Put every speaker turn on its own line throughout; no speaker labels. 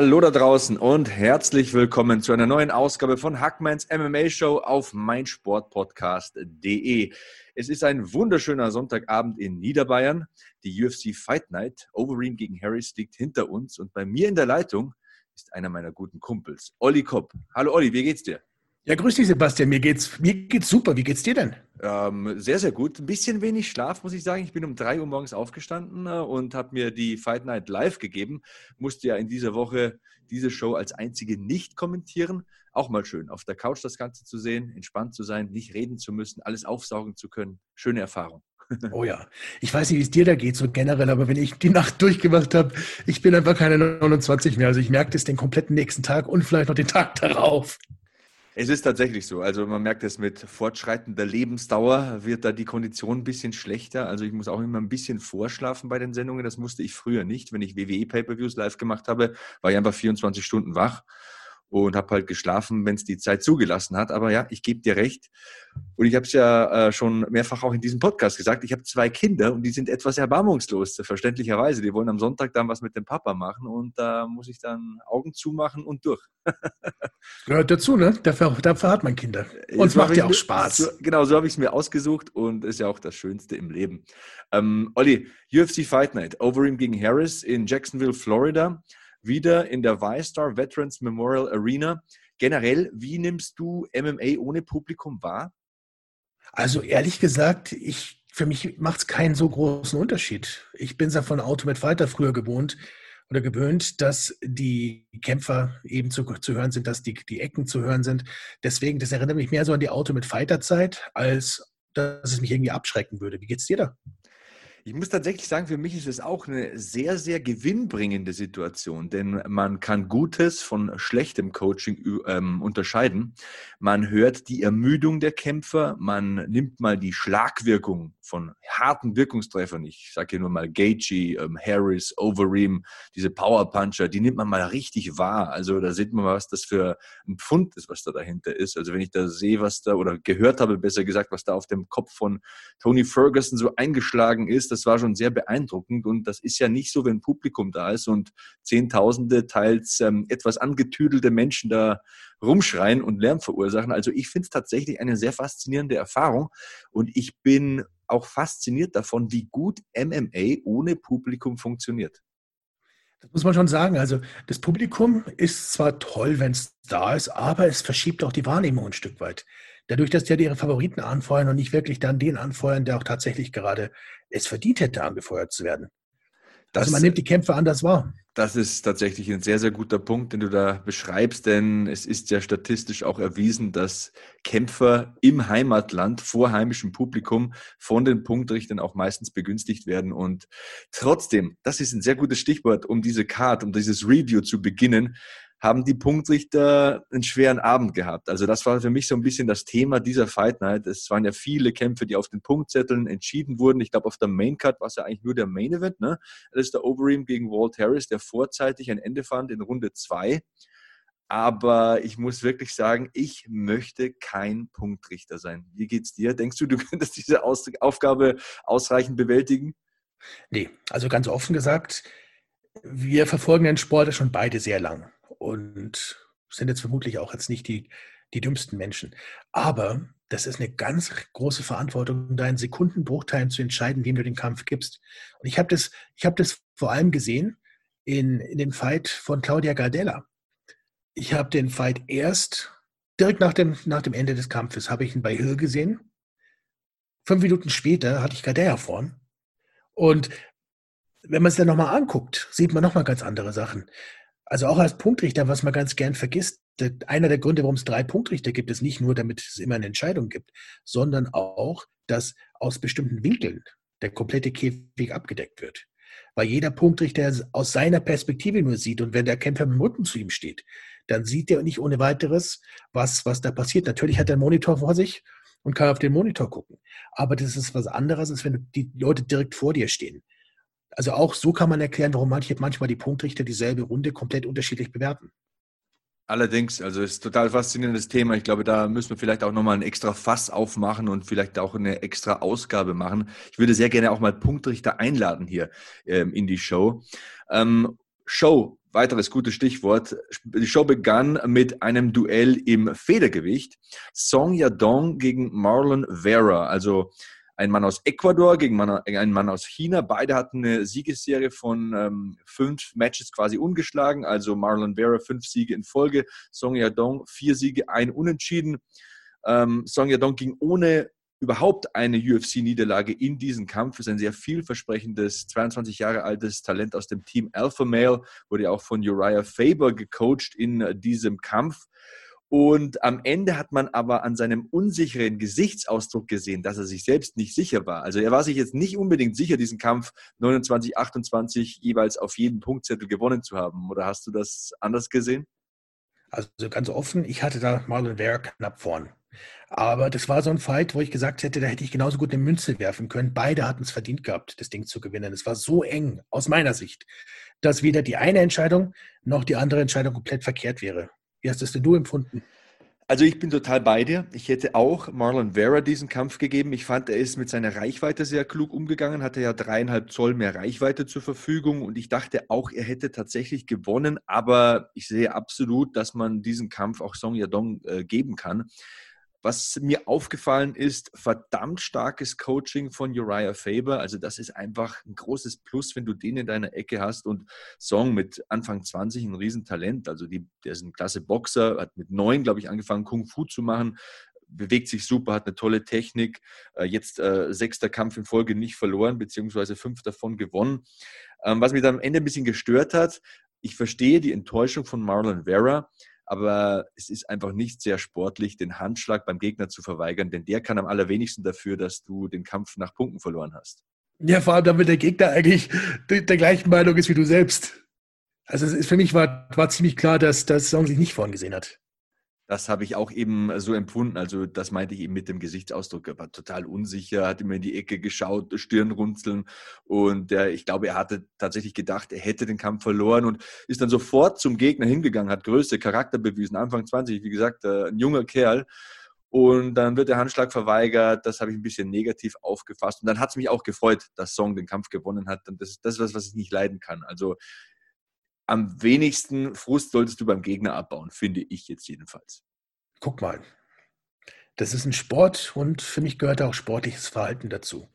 Hallo da draußen und herzlich willkommen zu einer neuen Ausgabe von Hackmans MMA Show auf meinsportpodcast.de. Es ist ein wunderschöner Sonntagabend in Niederbayern. Die UFC Fight Night, Overeem gegen Harris, liegt hinter uns und bei mir in der Leitung ist einer meiner guten Kumpels, Olli Kopp. Hallo Olli, wie geht's dir?
Ja, grüß dich, Sebastian. Mir geht's, mir geht's super. Wie geht's dir denn?
Ähm, sehr, sehr gut. Ein bisschen wenig Schlaf, muss ich sagen. Ich bin um drei Uhr morgens aufgestanden äh, und habe mir die Fight Night live gegeben. Musste ja in dieser Woche diese Show als einzige nicht kommentieren. Auch mal schön, auf der Couch das Ganze zu sehen, entspannt zu sein, nicht reden zu müssen, alles aufsaugen zu können. Schöne Erfahrung.
Oh ja, ich weiß nicht, wie es dir da geht, so generell, aber wenn ich die Nacht durchgemacht habe, ich bin einfach keine 29 mehr. Also ich merke das den kompletten nächsten Tag und vielleicht noch den Tag darauf.
Es ist tatsächlich so. Also man merkt es mit fortschreitender Lebensdauer wird da die Kondition ein bisschen schlechter. Also ich muss auch immer ein bisschen vorschlafen bei den Sendungen. Das musste ich früher nicht. Wenn ich WWE Pay-per-Views live gemacht habe, war ich einfach 24 Stunden wach und habe halt geschlafen, wenn es die Zeit zugelassen hat. Aber ja, ich gebe dir recht. Und ich habe es ja äh, schon mehrfach auch in diesem Podcast gesagt. Ich habe zwei Kinder und die sind etwas erbarmungslos, verständlicherweise. Die wollen am Sonntag dann was mit dem Papa machen und da muss ich dann Augen zumachen und durch.
Gehört dazu, ne? Dafür, dafür hat man Kinder. Und es macht ja auch Spaß.
So, genau, so habe ich es mir ausgesucht und ist ja auch das Schönste im Leben. Ähm, Olli, UFC Fight Night, Overeem gegen Harris in Jacksonville, Florida wieder in der Y-Star Veterans Memorial Arena. Generell, wie nimmst du MMA ohne Publikum wahr?
Also ehrlich gesagt, ich, für mich macht es keinen so großen Unterschied. Ich bin ja von Ultimate Fighter früher gewohnt oder gewöhnt, dass die Kämpfer eben zu, zu hören sind, dass die, die Ecken zu hören sind. Deswegen, das erinnert mich mehr so an die Ultimate Fighter Zeit, als dass es mich irgendwie abschrecken würde. Wie geht's dir da?
Ich muss tatsächlich sagen, für mich ist es auch eine sehr, sehr gewinnbringende Situation, denn man kann Gutes von schlechtem Coaching ähm, unterscheiden. Man hört die Ermüdung der Kämpfer, man nimmt mal die Schlagwirkung von harten Wirkungstreffern. Ich sage hier nur mal Gaethje, ähm, Harris, Overeem, diese Powerpuncher, die nimmt man mal richtig wahr. Also da sieht man mal, was das für ein Pfund ist, was da dahinter ist. Also wenn ich da sehe, was da, oder gehört habe, besser gesagt, was da auf dem Kopf von Tony Ferguson so eingeschlagen ist, das war schon sehr beeindruckend. Und das ist ja nicht so, wenn Publikum da ist und Zehntausende, teils ähm, etwas angetüdelte Menschen da rumschreien und Lärm verursachen. Also ich finde es tatsächlich eine sehr faszinierende Erfahrung und ich bin auch fasziniert davon, wie gut MMA ohne Publikum funktioniert.
Das muss man schon sagen. Also das Publikum ist zwar toll, wenn es da ist, aber es verschiebt auch die Wahrnehmung ein Stück weit. Dadurch, dass die ihre Favoriten anfeuern und nicht wirklich dann den anfeuern, der auch tatsächlich gerade es verdient hätte, angefeuert zu werden. Das, also man nimmt die Kämpfe anders wahr.
Das ist tatsächlich ein sehr, sehr guter Punkt, den du da beschreibst, denn es ist ja statistisch auch erwiesen, dass Kämpfer im Heimatland vor heimischem Publikum von den Punktrichtern auch meistens begünstigt werden. Und trotzdem, das ist ein sehr gutes Stichwort, um diese Card, um dieses Review zu beginnen haben die Punktrichter einen schweren Abend gehabt. Also das war für mich so ein bisschen das Thema dieser Fight Night. Es waren ja viele Kämpfe, die auf den Punktzetteln entschieden wurden. Ich glaube, auf der Main Cut war es ja eigentlich nur der Main Event. Ne? Der Overeem gegen Walt Harris, der vorzeitig ein Ende fand in Runde zwei. Aber ich muss wirklich sagen, ich möchte kein Punktrichter sein. Wie geht's dir? Denkst du, du könntest diese Aufgabe ausreichend bewältigen?
Nee, also ganz offen gesagt, wir verfolgen den Sport schon beide sehr lang und sind jetzt vermutlich auch jetzt nicht die, die dümmsten Menschen. Aber das ist eine ganz große Verantwortung, da in Sekundenbruchteilen zu entscheiden, wem du den Kampf gibst. Und ich habe das, hab das vor allem gesehen in, in dem Fight von Claudia Gardella. Ich habe den Fight erst direkt nach dem, nach dem Ende des Kampfes, habe ich ihn bei Hill gesehen. Fünf Minuten später hatte ich Gardella vorn. Und wenn man es dann nochmal anguckt, sieht man nochmal ganz andere Sachen. Also auch als Punktrichter, was man ganz gern vergisst, einer der Gründe, warum es drei Punktrichter gibt, ist nicht nur, damit es immer eine Entscheidung gibt, sondern auch, dass aus bestimmten Winkeln der komplette Käfig abgedeckt wird. weil jeder Punktrichter aus seiner Perspektive nur sieht. Und wenn der Kämpfer mit dem Rücken zu ihm steht, dann sieht er nicht ohne weiteres, was, was da passiert. Natürlich hat er einen Monitor vor sich und kann auf den Monitor gucken. Aber das ist was anderes, als wenn die Leute direkt vor dir stehen. Also auch so kann man erklären, warum manche, manchmal die Punktrichter dieselbe Runde komplett unterschiedlich bewerten.
Allerdings, also es ist ein total faszinierendes Thema. Ich glaube, da müssen wir vielleicht auch nochmal ein extra Fass aufmachen und vielleicht auch eine extra Ausgabe machen. Ich würde sehr gerne auch mal Punktrichter einladen hier ähm, in die Show. Ähm, Show, weiteres gutes Stichwort. Die Show begann mit einem Duell im Federgewicht. Song Yadong gegen Marlon Vera. Also ein Mann aus Ecuador gegen einen Mann aus China. Beide hatten eine Siegesserie von ähm, fünf Matches quasi ungeschlagen. Also Marlon Vera fünf Siege in Folge, Song Yadong vier Siege, ein Unentschieden. Ähm, Song Yadong ging ohne überhaupt eine UFC-Niederlage in diesen Kampf. Ist ein sehr vielversprechendes, 22 Jahre altes Talent aus dem Team Alpha Male, wurde auch von Uriah Faber gecoacht in äh, diesem Kampf. Und am Ende hat man aber an seinem unsicheren Gesichtsausdruck gesehen, dass er sich selbst nicht sicher war. Also er war sich jetzt nicht unbedingt sicher, diesen Kampf 29, 28 jeweils auf jedem Punktzettel gewonnen zu haben. Oder hast du das anders gesehen?
Also ganz offen, ich hatte da Marlon Vera knapp vorn. Aber das war so ein Fight, wo ich gesagt hätte, da hätte ich genauso gut eine Münze werfen können. Beide hatten es verdient gehabt, das Ding zu gewinnen. Es war so eng, aus meiner Sicht, dass weder die eine Entscheidung noch die andere Entscheidung komplett verkehrt wäre. Wie hast das denn du empfunden?
Also ich bin total bei dir. Ich hätte auch Marlon Vera diesen Kampf gegeben. Ich fand, er ist mit seiner Reichweite sehr klug umgegangen, hatte ja dreieinhalb Zoll mehr Reichweite zur Verfügung und ich dachte auch, er hätte tatsächlich gewonnen, aber ich sehe absolut, dass man diesen Kampf auch Song Yadong äh, geben kann. Was mir aufgefallen ist, verdammt starkes Coaching von Uriah Faber. Also das ist einfach ein großes Plus, wenn du den in deiner Ecke hast. Und Song mit Anfang 20 ein Riesentalent. Also die, der ist ein klasse Boxer, hat mit neun, glaube ich, angefangen, Kung Fu zu machen. Bewegt sich super, hat eine tolle Technik. Äh, jetzt äh, sechster Kampf in Folge nicht verloren, beziehungsweise fünf davon gewonnen. Ähm, was mich dann am Ende ein bisschen gestört hat, ich verstehe die Enttäuschung von Marlon Vera, aber es ist einfach nicht sehr sportlich, den Handschlag beim Gegner zu verweigern, denn der kann am allerwenigsten dafür, dass du den Kampf nach Punkten verloren hast.
Ja, vor allem damit der Gegner eigentlich der gleichen Meinung ist wie du selbst. Also es ist, für mich war, war ziemlich klar, dass das Song sich nicht vorhin gesehen hat.
Das habe ich auch eben so empfunden. Also das meinte ich eben mit dem Gesichtsausdruck. Er war total unsicher, hat immer in die Ecke geschaut, Stirnrunzeln. Und der, ich glaube, er hatte tatsächlich gedacht, er hätte den Kampf verloren und ist dann sofort zum Gegner hingegangen, hat Größe, Charakter bewiesen. Anfang 20, wie gesagt, äh, ein junger Kerl. Und dann wird der Handschlag verweigert. Das habe ich ein bisschen negativ aufgefasst. Und dann hat es mich auch gefreut, dass Song den Kampf gewonnen hat. Und das, das ist was, was ich nicht leiden kann. Also am wenigsten Frust solltest du beim Gegner abbauen, finde ich jetzt jedenfalls.
Guck mal, das ist ein Sport und für mich gehört auch sportliches Verhalten dazu.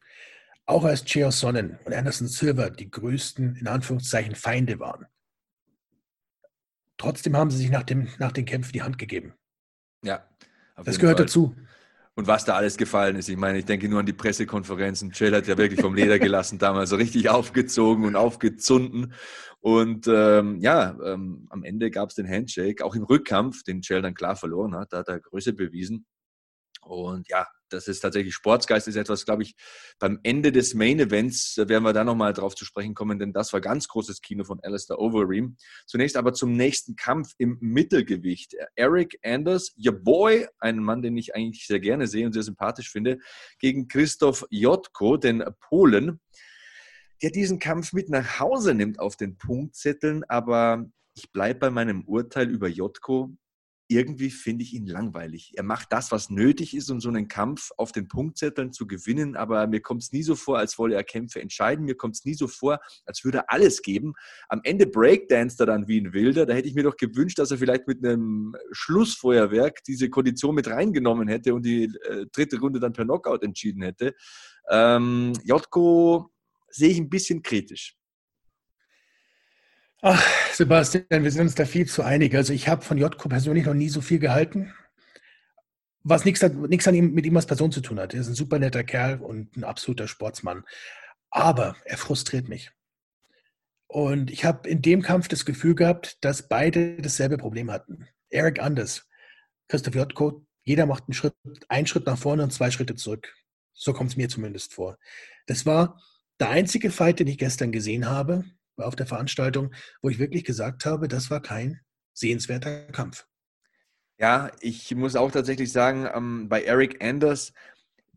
Auch als Chael Sonnen und Anderson Silver die größten, in Anführungszeichen, Feinde waren. Trotzdem haben sie sich nach, dem, nach den Kämpfen die Hand gegeben.
Ja.
Das gehört Fall. dazu
und was da alles gefallen ist. Ich meine, ich denke nur an die Pressekonferenzen. Jill hat ja wirklich vom Leder gelassen, damals so richtig aufgezogen und aufgezunden. Und ähm, ja, ähm, am Ende gab es den Handshake, auch im Rückkampf, den Jill dann klar verloren hat. Da hat er Größe bewiesen. Und ja, das ist tatsächlich Sportsgeist, ist etwas, glaube ich, beim Ende des Main Events da werden wir da nochmal drauf zu sprechen kommen, denn das war ganz großes Kino von Alistair Overeem. Zunächst aber zum nächsten Kampf im Mittelgewicht. Eric Anders, your boy, ein Mann, den ich eigentlich sehr gerne sehe und sehr sympathisch finde, gegen Christoph Jotko, den Polen, der diesen Kampf mit nach Hause nimmt auf den Punktzetteln, aber ich bleibe bei meinem Urteil über Jotko irgendwie finde ich ihn langweilig. Er macht das, was nötig ist, um so einen Kampf auf den Punktzetteln zu gewinnen, aber mir kommt es nie so vor, als wolle er Kämpfe entscheiden. Mir kommt es nie so vor, als würde er alles geben. Am Ende breakdanced er dann wie ein Wilder. Da hätte ich mir doch gewünscht, dass er vielleicht mit einem Schlussfeuerwerk diese Kondition mit reingenommen hätte und die äh, dritte Runde dann per Knockout entschieden hätte. Ähm, Jotko sehe ich ein bisschen kritisch.
Ach, Sebastian, wir sind uns da viel zu einig. Also ich habe von Jotko persönlich noch nie so viel gehalten, was nichts, an ihm, mit ihm als Person zu tun hat. Er ist ein super netter Kerl und ein absoluter Sportsmann. Aber er frustriert mich. Und ich habe in dem Kampf das Gefühl gehabt, dass beide dasselbe Problem hatten. Eric Anders, Christoph Jotko, jeder macht einen Schritt, einen Schritt nach vorne und zwei Schritte zurück. So kommt es mir zumindest vor. Das war der einzige Fight, den ich gestern gesehen habe, auf der Veranstaltung, wo ich wirklich gesagt habe, das war kein sehenswerter Kampf.
Ja, ich muss auch tatsächlich sagen, ähm, bei Eric Anders,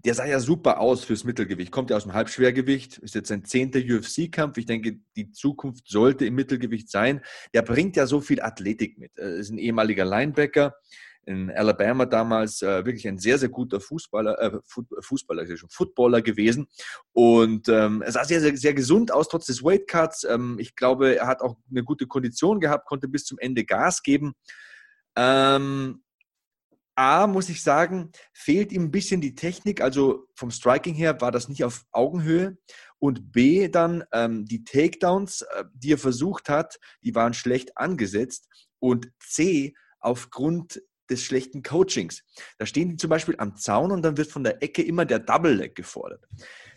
der sah ja super aus fürs Mittelgewicht. Kommt ja aus dem Halbschwergewicht, ist jetzt sein zehnter UFC-Kampf. Ich denke, die Zukunft sollte im Mittelgewicht sein. Der bringt ja so viel Athletik mit. Er ist ein ehemaliger Linebacker in Alabama damals äh, wirklich ein sehr, sehr guter Fußballer, äh, Fußballer, schon Footballer gewesen. Und ähm, er sah sehr, sehr, sehr gesund aus, trotz des Weightcuts. Ähm, ich glaube, er hat auch eine gute Kondition gehabt, konnte bis zum Ende Gas geben. Ähm, A, muss ich sagen, fehlt ihm ein bisschen die Technik. Also vom Striking her war das nicht auf Augenhöhe. Und B, dann ähm, die Takedowns, äh, die er versucht hat, die waren schlecht angesetzt. Und C, aufgrund des schlechten Coachings. Da stehen die zum Beispiel am Zaun und dann wird von der Ecke immer der Double Leg gefordert.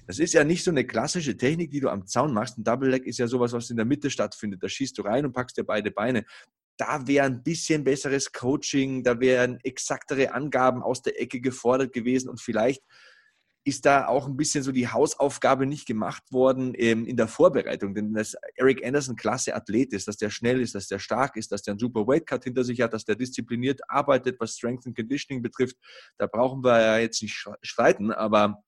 Das ist ja nicht so eine klassische Technik, die du am Zaun machst. Ein Double Leg ist ja sowas, was in der Mitte stattfindet. Da schießt du rein und packst dir beide Beine. Da wäre ein bisschen besseres Coaching, da wären exaktere Angaben aus der Ecke gefordert gewesen und vielleicht ist da auch ein bisschen so die Hausaufgabe nicht gemacht worden ähm, in der Vorbereitung. Denn dass Eric Anderson klasse Athlet ist, dass der schnell ist, dass der stark ist, dass der einen super Weightcut hinter sich hat, dass der diszipliniert arbeitet, was Strength and Conditioning betrifft, da brauchen wir ja jetzt nicht streiten, aber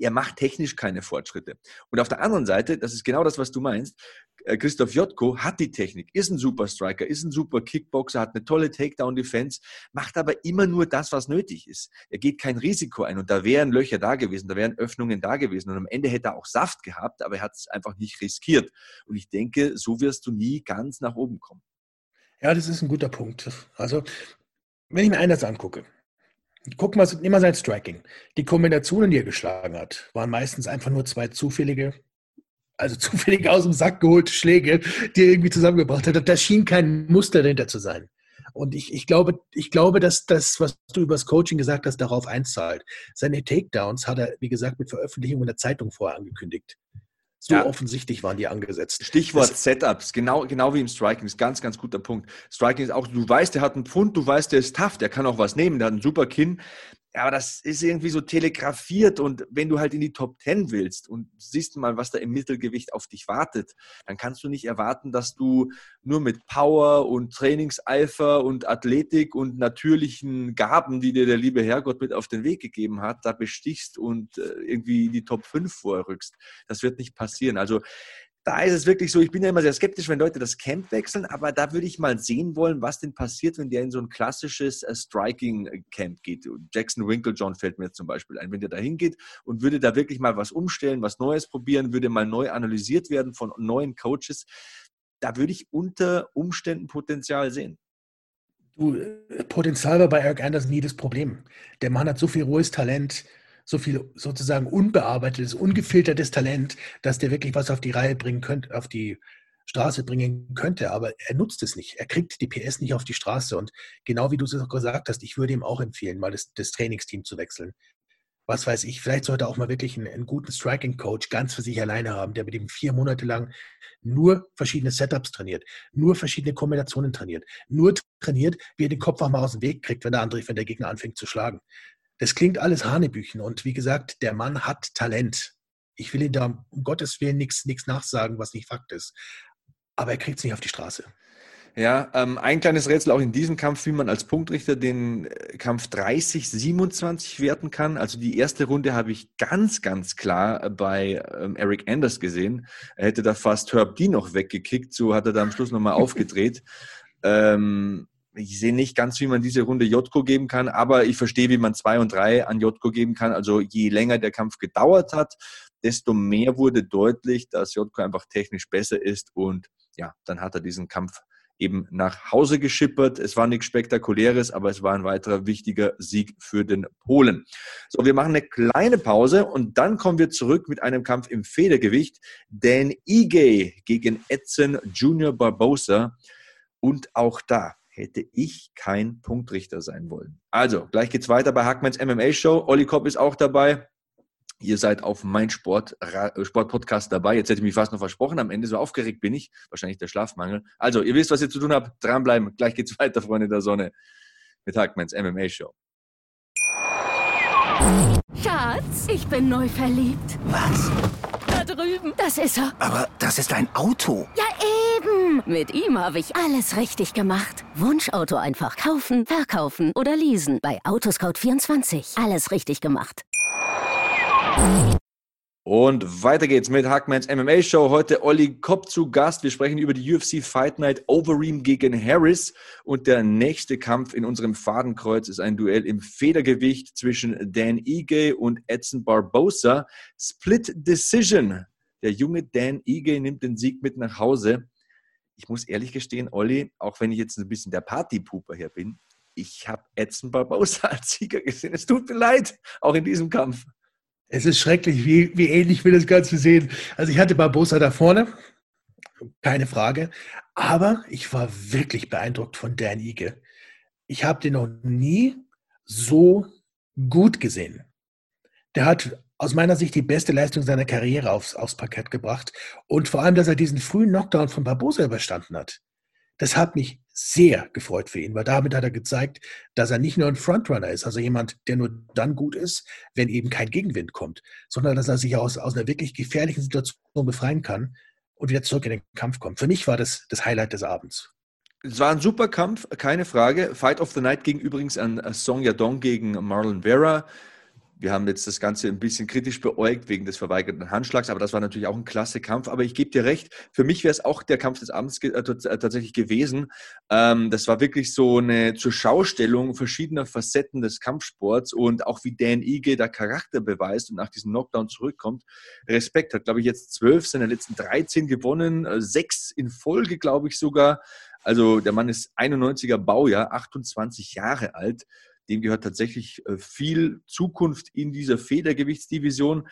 er macht technisch keine Fortschritte. Und auf der anderen Seite, das ist genau das, was du meinst, äh, Christoph Jotko hat die Technik, ist ein super Striker, ist ein super Kickboxer, hat eine tolle Takedown-Defense, macht aber immer nur das, was nötig ist. Er geht kein Risiko ein und da wären Löcher da gewesen, da wären Öffnungen da gewesen und am Ende hätte er auch Saft gehabt, aber er hat es einfach nicht riskiert. Und ich denke, so wirst du nie ganz nach oben kommen.
Ja, das ist ein guter Punkt. Also, wenn ich mir eines angucke, guck mal, nimm mal sein Striking. Die Kombinationen, die er geschlagen hat, waren meistens einfach nur zwei zufällige also zufällig aus dem Sack geholte Schläge, die er irgendwie zusammengebracht hat. Da schien kein Muster dahinter zu sein. Und ich, ich, glaube, ich glaube, dass das, was du über das Coaching gesagt hast, darauf einzahlt. Seine Takedowns hat er, wie gesagt, mit Veröffentlichung in der Zeitung vorher angekündigt. So ja. offensichtlich waren die angesetzt.
Stichwort das, Setups, genau, genau wie im Striking, ist ganz, ganz guter Punkt. Striking ist auch, du weißt, der hat einen Pfund, du weißt, der ist tough, der kann auch was nehmen, der hat einen super Kinn aber das ist irgendwie so telegrafiert und wenn du halt in die Top Ten willst und siehst mal, was da im Mittelgewicht auf dich wartet, dann kannst du nicht erwarten, dass du nur mit Power und Trainingseifer und Athletik und natürlichen Gaben, die dir der liebe Herrgott mit auf den Weg gegeben hat, da bestichst und äh, irgendwie in die Top 5 vorrückst. Das wird nicht passieren. Also da ist es wirklich so, ich bin ja immer sehr skeptisch, wenn Leute das Camp wechseln, aber da würde ich mal sehen wollen, was denn passiert, wenn der in so ein klassisches äh, Striking-Camp geht. Jackson Winklejohn fällt mir zum Beispiel ein. Wenn der da hingeht und würde da wirklich mal was umstellen, was Neues probieren, würde mal neu analysiert werden von neuen Coaches, da würde ich unter Umständen Potenzial sehen.
Äh, Potenzial war bei Eric Anderson nie das Problem. Der Mann hat so viel rohes Talent, so viel sozusagen unbearbeitetes, ungefiltertes Talent, dass der wirklich was auf die Reihe bringen könnte, auf die Straße bringen könnte, aber er nutzt es nicht. Er kriegt die PS nicht auf die Straße. Und genau wie du es auch gesagt hast, ich würde ihm auch empfehlen, mal das, das Trainingsteam zu wechseln. Was weiß ich, vielleicht sollte er auch mal wirklich einen, einen guten Striking-Coach ganz für sich alleine haben, der mit ihm vier Monate lang nur verschiedene Setups trainiert, nur verschiedene Kombinationen trainiert, nur trainiert, wie er den Kopf auch mal aus dem Weg kriegt, wenn der andere, wenn der Gegner anfängt zu schlagen. Das klingt alles Hanebüchen. Und wie gesagt, der Mann hat Talent. Ich will ihm da um Gottes Willen nichts nachsagen, was nicht Fakt ist. Aber er kriegt es nicht auf die Straße.
Ja, ähm, ein kleines Rätsel auch in diesem Kampf, wie man als Punktrichter den äh, Kampf 30-27 werten kann. Also die erste Runde habe ich ganz, ganz klar bei ähm, Eric Anders gesehen. Er hätte da fast Herb D noch weggekickt, so hat er da am Schluss nochmal aufgedreht. Ähm, ich sehe nicht ganz, wie man diese Runde Jotko geben kann, aber ich verstehe, wie man zwei und drei an Jotko geben kann. Also je länger der Kampf gedauert hat, desto mehr wurde deutlich, dass Jotko einfach technisch besser ist und ja, dann hat er diesen Kampf eben nach Hause geschippert. Es war nichts Spektakuläres, aber es war ein weiterer wichtiger Sieg für den Polen. So, wir machen eine kleine Pause und dann kommen wir zurück mit einem Kampf im Federgewicht. Dan Ige gegen Edson Junior Barbosa. Und auch da hätte ich kein Punktrichter sein wollen. Also, gleich geht's weiter bei Hackmans MMA Show. Olli Kopp ist auch dabei. Ihr seid auf mein Sport, Sport-Podcast dabei. Jetzt hätte ich mich fast noch versprochen. Am Ende so aufgeregt bin ich. Wahrscheinlich der Schlafmangel. Also, ihr wisst, was ihr zu tun habt. Dranbleiben. Gleich geht's weiter, Freunde der Sonne. Mit Hackmans MMA Show.
Schatz, ich bin neu verliebt.
Was?
Das ist er.
Aber das ist ein Auto.
Ja, eben. Mit ihm habe ich alles richtig gemacht. Wunschauto einfach kaufen, verkaufen oder leasen. Bei Autoscout24. Alles richtig gemacht.
Und weiter geht's mit Hackmans MMA Show. Heute Olli Kopp zu Gast. Wir sprechen über die UFC Fight Night Overeem gegen Harris. Und der nächste Kampf in unserem Fadenkreuz ist ein Duell im Federgewicht zwischen Dan Ige und Edson Barbosa. Split Decision. Der junge Dan Ige nimmt den Sieg mit nach Hause. Ich muss ehrlich gestehen, Olli, auch wenn ich jetzt ein bisschen der Partypuper hier bin, ich habe Edson Barbosa als Sieger gesehen. Es tut mir leid, auch in diesem Kampf.
Es ist schrecklich, wie, wie ähnlich wir das Ganze sehen. Also ich hatte Barbosa da vorne, keine Frage. Aber ich war wirklich beeindruckt von Dan Ige. Ich habe den noch nie so gut gesehen. Der hat aus meiner Sicht die beste Leistung seiner Karriere aufs, aufs Parkett gebracht. Und vor allem, dass er diesen frühen Knockdown von Barbosa überstanden hat. Das hat mich sehr gefreut für ihn, weil damit hat er gezeigt, dass er nicht nur ein Frontrunner ist, also jemand, der nur dann gut ist, wenn eben kein Gegenwind kommt, sondern dass er sich aus, aus einer wirklich gefährlichen Situation befreien kann und wieder zurück in den Kampf kommt. Für mich war das das Highlight des Abends.
Es war ein super Kampf, keine Frage. Fight of the Night ging übrigens an Song Yadong gegen Marlon Vera. Wir haben jetzt das Ganze ein bisschen kritisch beäugt wegen des verweigerten Handschlags, aber das war natürlich auch ein klasse Kampf. Aber ich gebe dir recht, für mich wäre es auch der Kampf des Abends ge äh, äh, tatsächlich gewesen. Ähm, das war wirklich so eine zur Schaustellung verschiedener Facetten des Kampfsports und auch wie Dan Ige da Charakter beweist und nach diesem Knockdown zurückkommt. Respekt, hat glaube ich jetzt zwölf seiner letzten 13 gewonnen, äh, sechs in Folge glaube ich sogar. Also der Mann ist 91er Baujahr, 28 Jahre alt dem gehört tatsächlich äh, viel Zukunft in dieser Federgewichtsdivision.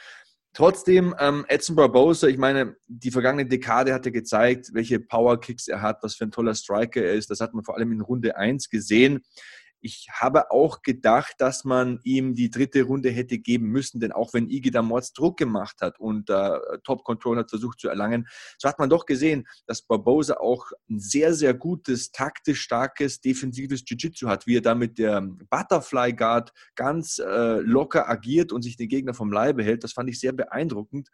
Trotzdem, ähm, Edson Barbosa, ich meine, die vergangene Dekade hat er gezeigt, welche Powerkicks er hat, was für ein toller Striker er ist. Das hat man vor allem in Runde 1 gesehen. Ich habe auch gedacht, dass man ihm die dritte Runde hätte geben müssen, denn auch wenn Igi da Mords Druck gemacht hat und äh, Top Control hat versucht zu erlangen, so hat man doch gesehen, dass Barbosa auch ein sehr, sehr gutes, taktisch starkes, defensives Jiu-Jitsu hat, wie er da mit der Butterfly Guard ganz äh, locker agiert und sich den Gegner vom Leibe hält. Das fand ich sehr beeindruckend.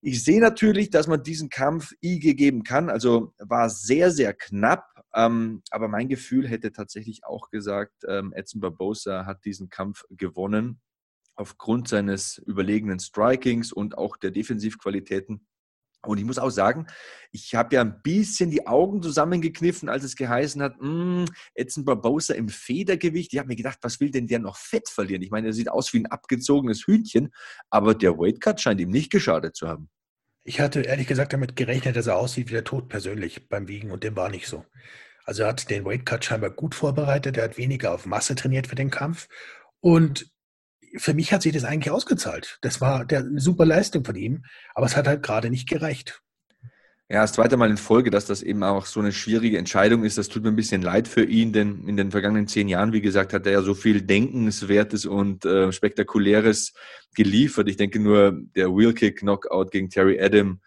Ich sehe natürlich, dass man diesen Kampf IG geben kann. Also war sehr, sehr knapp. Ähm, aber mein Gefühl hätte tatsächlich auch gesagt, ähm, Edson Barbosa hat diesen Kampf gewonnen aufgrund seines überlegenen Strikings und auch der Defensivqualitäten. Und ich muss auch sagen, ich habe ja ein bisschen die Augen zusammengekniffen, als es geheißen hat, hm, Edson Barbosa im Federgewicht. Ich habe mir gedacht, was will denn der noch Fett verlieren? Ich meine, er sieht aus wie ein abgezogenes Hühnchen, aber der Weightcut scheint ihm nicht geschadet zu haben.
Ich hatte ehrlich gesagt damit gerechnet, dass er aussieht wie der Tod persönlich beim Wiegen und dem war nicht so. Also er hat den Weightcut scheinbar gut vorbereitet, er hat weniger auf Masse trainiert für den Kampf und für mich hat sich das eigentlich ausgezahlt. Das war der, eine super Leistung von ihm, aber es hat halt gerade nicht gereicht.
Ja, das zweite Mal in Folge, dass das eben auch so eine schwierige Entscheidung ist. Das tut mir ein bisschen leid für ihn, denn in den vergangenen zehn Jahren, wie gesagt, hat er ja so viel Denkenswertes und äh, Spektakuläres geliefert. Ich denke nur der Wheelkick-Knockout gegen Terry Adam,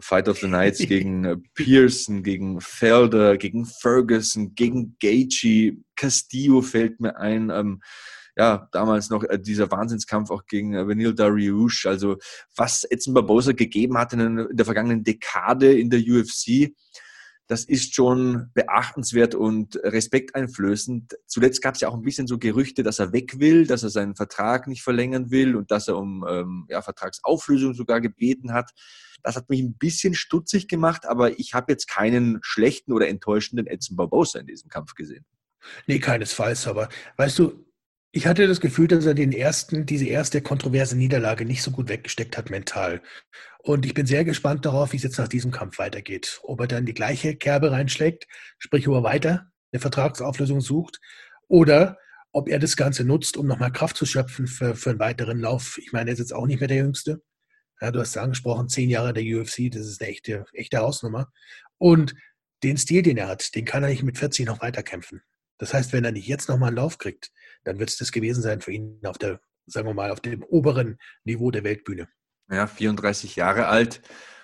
Fight of the Nights gegen äh, Pearson, gegen Felder, gegen Ferguson, gegen Gaethje, Castillo fällt mir ein. Ähm, ja, damals noch äh, dieser Wahnsinnskampf auch gegen äh, Vanille Dariush. Also was Edson Barbosa gegeben hat in, in der vergangenen Dekade in der UFC, das ist schon beachtenswert und respekteinflößend. Zuletzt gab es ja auch ein bisschen so Gerüchte, dass er weg will, dass er seinen Vertrag nicht verlängern will und dass er um ähm, ja, Vertragsauflösung sogar gebeten hat. Das hat mich ein bisschen stutzig gemacht, aber ich habe jetzt keinen schlechten oder enttäuschenden Edson Barbosa in diesem Kampf gesehen.
Nee, keinesfalls, aber weißt du, ich hatte das Gefühl, dass er den ersten, diese erste kontroverse Niederlage nicht so gut weggesteckt hat mental. Und ich bin sehr gespannt darauf, wie es jetzt nach diesem Kampf weitergeht. Ob er dann die gleiche Kerbe reinschlägt, sprich, ob er weiter eine Vertragsauflösung sucht, oder ob er das Ganze nutzt, um nochmal Kraft zu schöpfen für, für einen weiteren Lauf. Ich meine, er ist jetzt auch nicht mehr der Jüngste. Ja, du hast es angesprochen, zehn Jahre der UFC, das ist eine echte, echte Hausnummer. Und den Stil, den er hat, den kann er nicht mit 40 noch weiterkämpfen. Das heißt, wenn er nicht jetzt nochmal einen Lauf kriegt, dann wird es das gewesen sein für ihn auf der, sagen wir mal, auf dem oberen Niveau der Weltbühne.
Ja, 34 Jahre alt.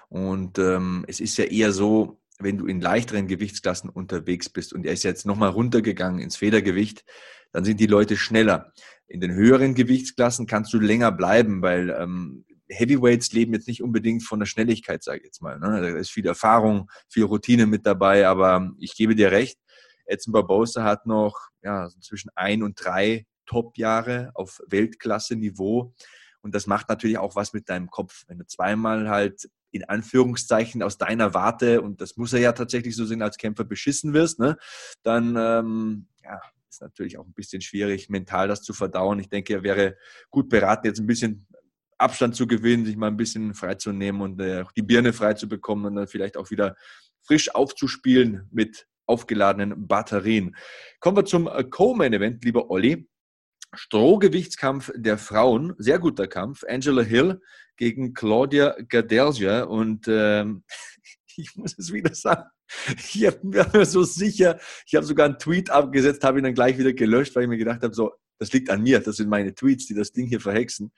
Und ähm, es ist ja eher so, wenn du in leichteren Gewichtsklassen unterwegs bist und er ist jetzt nochmal runtergegangen ins Federgewicht, dann sind die Leute schneller. In den höheren Gewichtsklassen kannst du länger bleiben, weil ähm, Heavyweights leben jetzt nicht unbedingt von der Schnelligkeit, sage ich jetzt mal. Ne? Da ist viel Erfahrung, viel Routine mit dabei, aber ich gebe dir recht, Edson Barbosa hat noch ja, zwischen ein und drei Top-Jahre auf Weltklasse-Niveau. Und das macht natürlich auch was mit deinem Kopf. Wenn du zweimal halt in Anführungszeichen aus deiner Warte, und das muss er ja tatsächlich so sehen, als Kämpfer beschissen wirst, ne, dann ähm, ja, ist natürlich auch ein bisschen schwierig, mental das zu verdauen. Ich denke, er wäre gut beraten, jetzt ein bisschen Abstand zu gewinnen, sich mal ein bisschen freizunehmen und äh, die Birne frei zu bekommen und dann vielleicht auch wieder frisch aufzuspielen mit aufgeladenen Batterien. Kommen wir zum äh, Co-Main-Event, lieber Olli. Strohgewichtskampf der Frauen, sehr guter Kampf. Angela Hill gegen Claudia Gadelja und ähm, ich muss es wieder sagen, ich war mir so sicher, ich habe sogar einen Tweet abgesetzt, habe ihn dann gleich wieder gelöscht, weil ich mir gedacht habe, so, das liegt an mir, das sind meine Tweets, die das Ding hier verhexen.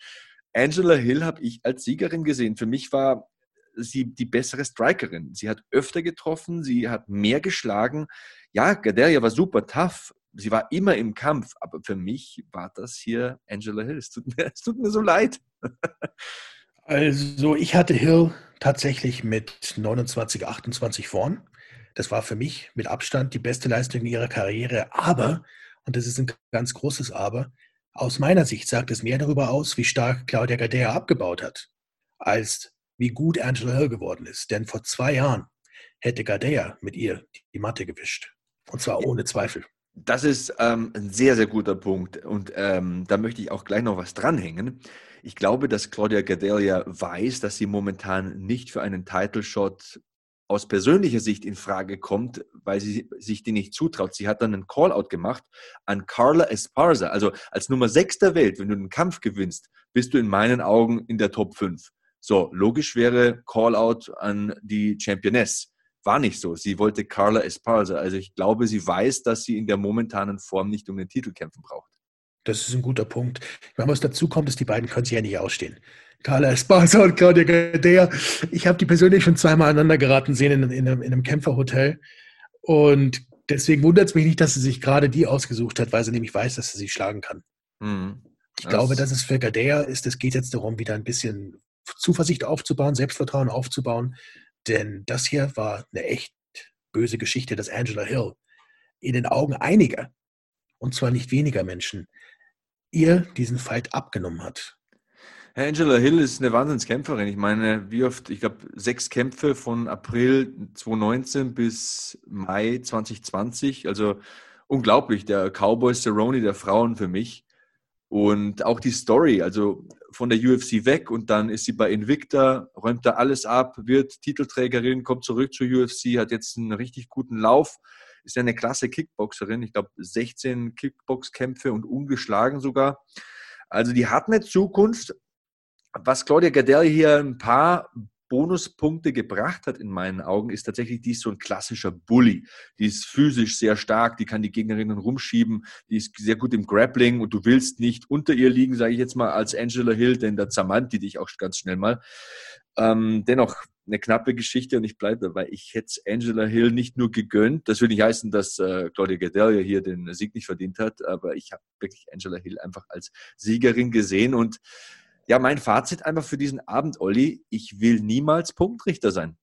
Angela Hill habe ich als Siegerin gesehen. Für mich war sie die bessere Strikerin. Sie hat öfter getroffen, sie hat mehr geschlagen. Ja, Gadelia war super tough. Sie war immer im Kampf, aber für mich war das hier Angela Hill. Es tut mir, es tut mir so leid.
Also ich hatte Hill tatsächlich mit 29, 28 vorn. Das war für mich mit Abstand die beste Leistung in ihrer Karriere. Aber, und das ist ein ganz großes Aber, aus meiner Sicht sagt es mehr darüber aus, wie stark Claudia Gadea abgebaut hat, als wie gut Angela Hill geworden ist. Denn vor zwei Jahren hätte Gadea mit ihr die Matte gewischt. Und zwar ohne Zweifel.
Das ist ähm, ein sehr, sehr guter Punkt. Und ähm, da möchte ich auch gleich noch was dranhängen. Ich glaube, dass Claudia Gadelia weiß, dass sie momentan nicht für einen Title Shot aus persönlicher Sicht in Frage kommt, weil sie sich die nicht zutraut. Sie hat dann einen Call-out gemacht an Carla Esparza. Also als Nummer 6 der Welt, wenn du den Kampf gewinnst, bist du in meinen Augen in der Top 5. So, logisch wäre Call-out an die Championess. War nicht so. Sie wollte Carla Esparza. Also ich glaube, sie weiß, dass sie in der momentanen Form nicht um den Titel kämpfen braucht.
Das ist ein guter Punkt. Wenn was dazu kommt, ist, die beiden können sich ja nicht ausstehen. Carla Esparza und Claudia Gadea. Ich habe die persönlich schon zweimal aneinander geraten sehen in, in, einem, in einem Kämpferhotel. Und deswegen wundert es mich nicht, dass sie sich gerade die ausgesucht hat, weil sie nämlich weiß, dass sie sie schlagen kann. Mhm. Ich das glaube, dass es für Gadea ist, es geht jetzt darum, wieder ein bisschen Zuversicht aufzubauen, Selbstvertrauen aufzubauen. Denn das hier war eine echt böse Geschichte, dass Angela Hill in den Augen einiger, und zwar nicht weniger Menschen, ihr diesen Fight abgenommen hat.
Angela Hill ist eine Wahnsinnskämpferin. Ich meine, wie oft, ich glaube, sechs Kämpfe von April 2019 bis Mai 2020. Also unglaublich, der Cowboy Cerrone der Frauen für mich. Und auch die Story, also von der UFC weg und dann ist sie bei Invicta, räumt da alles ab, wird Titelträgerin, kommt zurück zur UFC, hat jetzt einen richtig guten Lauf, ist ja eine klasse Kickboxerin, ich glaube 16 Kickboxkämpfe und ungeschlagen sogar. Also die hat eine Zukunft. Was Claudia Gardell hier ein paar Bonuspunkte gebracht hat in meinen Augen, ist tatsächlich, die ist so ein klassischer Bully. Die ist physisch sehr stark, die kann die Gegnerinnen rumschieben, die ist sehr gut im Grappling und du willst nicht unter ihr liegen, sage ich jetzt mal, als Angela Hill, denn da zermannt die dich auch ganz schnell mal. Ähm, dennoch eine knappe Geschichte und ich bleibe dabei. Ich hätte Angela Hill nicht nur gegönnt. Das würde nicht heißen, dass äh, Claudia Gadelia hier den Sieg nicht verdient hat, aber ich habe wirklich Angela Hill einfach als Siegerin gesehen und ja, mein Fazit einfach für diesen Abend, Olli, ich will niemals Punktrichter sein.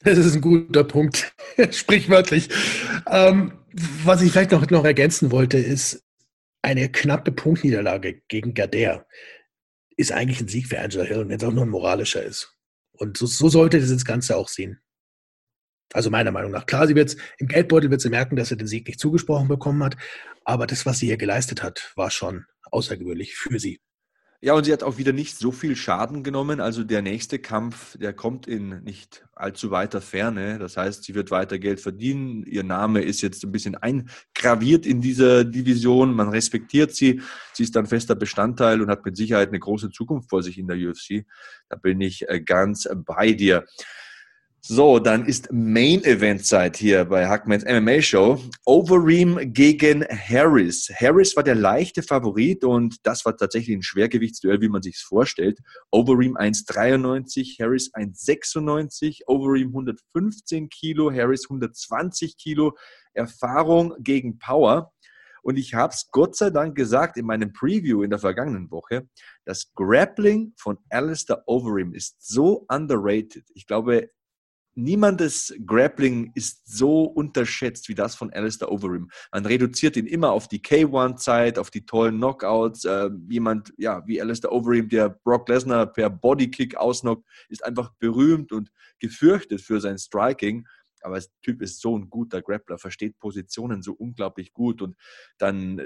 Das ist ein guter Punkt, sprichwörtlich. Ähm, was ich vielleicht noch, noch ergänzen wollte, ist, eine knappe Punktniederlage gegen Gardea ist eigentlich ein Sieg für Angela Hill, wenn es auch nur ein moralischer ist. Und so, so sollte das Ganze auch sehen. Also meiner Meinung nach. Klar, sie wird im Geldbeutel wird sie merken, dass sie den Sieg nicht zugesprochen bekommen hat, aber das, was sie hier geleistet hat, war schon außergewöhnlich für sie.
Ja, und sie hat auch wieder nicht so viel Schaden genommen. Also der nächste Kampf, der kommt in nicht allzu weiter Ferne. Das heißt, sie wird weiter Geld verdienen. Ihr Name ist jetzt ein bisschen eingraviert in dieser Division. Man respektiert sie. Sie ist dann fester Bestandteil und hat mit Sicherheit eine große Zukunft vor sich in der UFC. Da bin ich äh, ganz bei dir. So, dann ist Main Event Zeit hier bei Hackmans MMA Show. Overeem gegen Harris. Harris war der leichte Favorit und das war tatsächlich ein Schwergewichtsduell, wie man sich vorstellt. Overeem 1,93, Harris 1,96, Overeem 115 Kilo, Harris 120 Kilo. Erfahrung gegen Power. Und ich habe es Gott sei Dank gesagt in meinem Preview in der vergangenen Woche, das Grappling von Alistair Overeem ist so underrated. Ich glaube, Niemandes Grappling ist so unterschätzt wie das von Alistair Overeem. Man reduziert ihn immer auf die K1-Zeit, auf die tollen Knockouts. Äh, jemand, ja, wie Alistair Overeem, der Brock Lesnar per Bodykick ausnockt, ist einfach berühmt und gefürchtet für sein Striking aber der Typ ist so ein guter Grappler, versteht Positionen so unglaublich gut. Und dann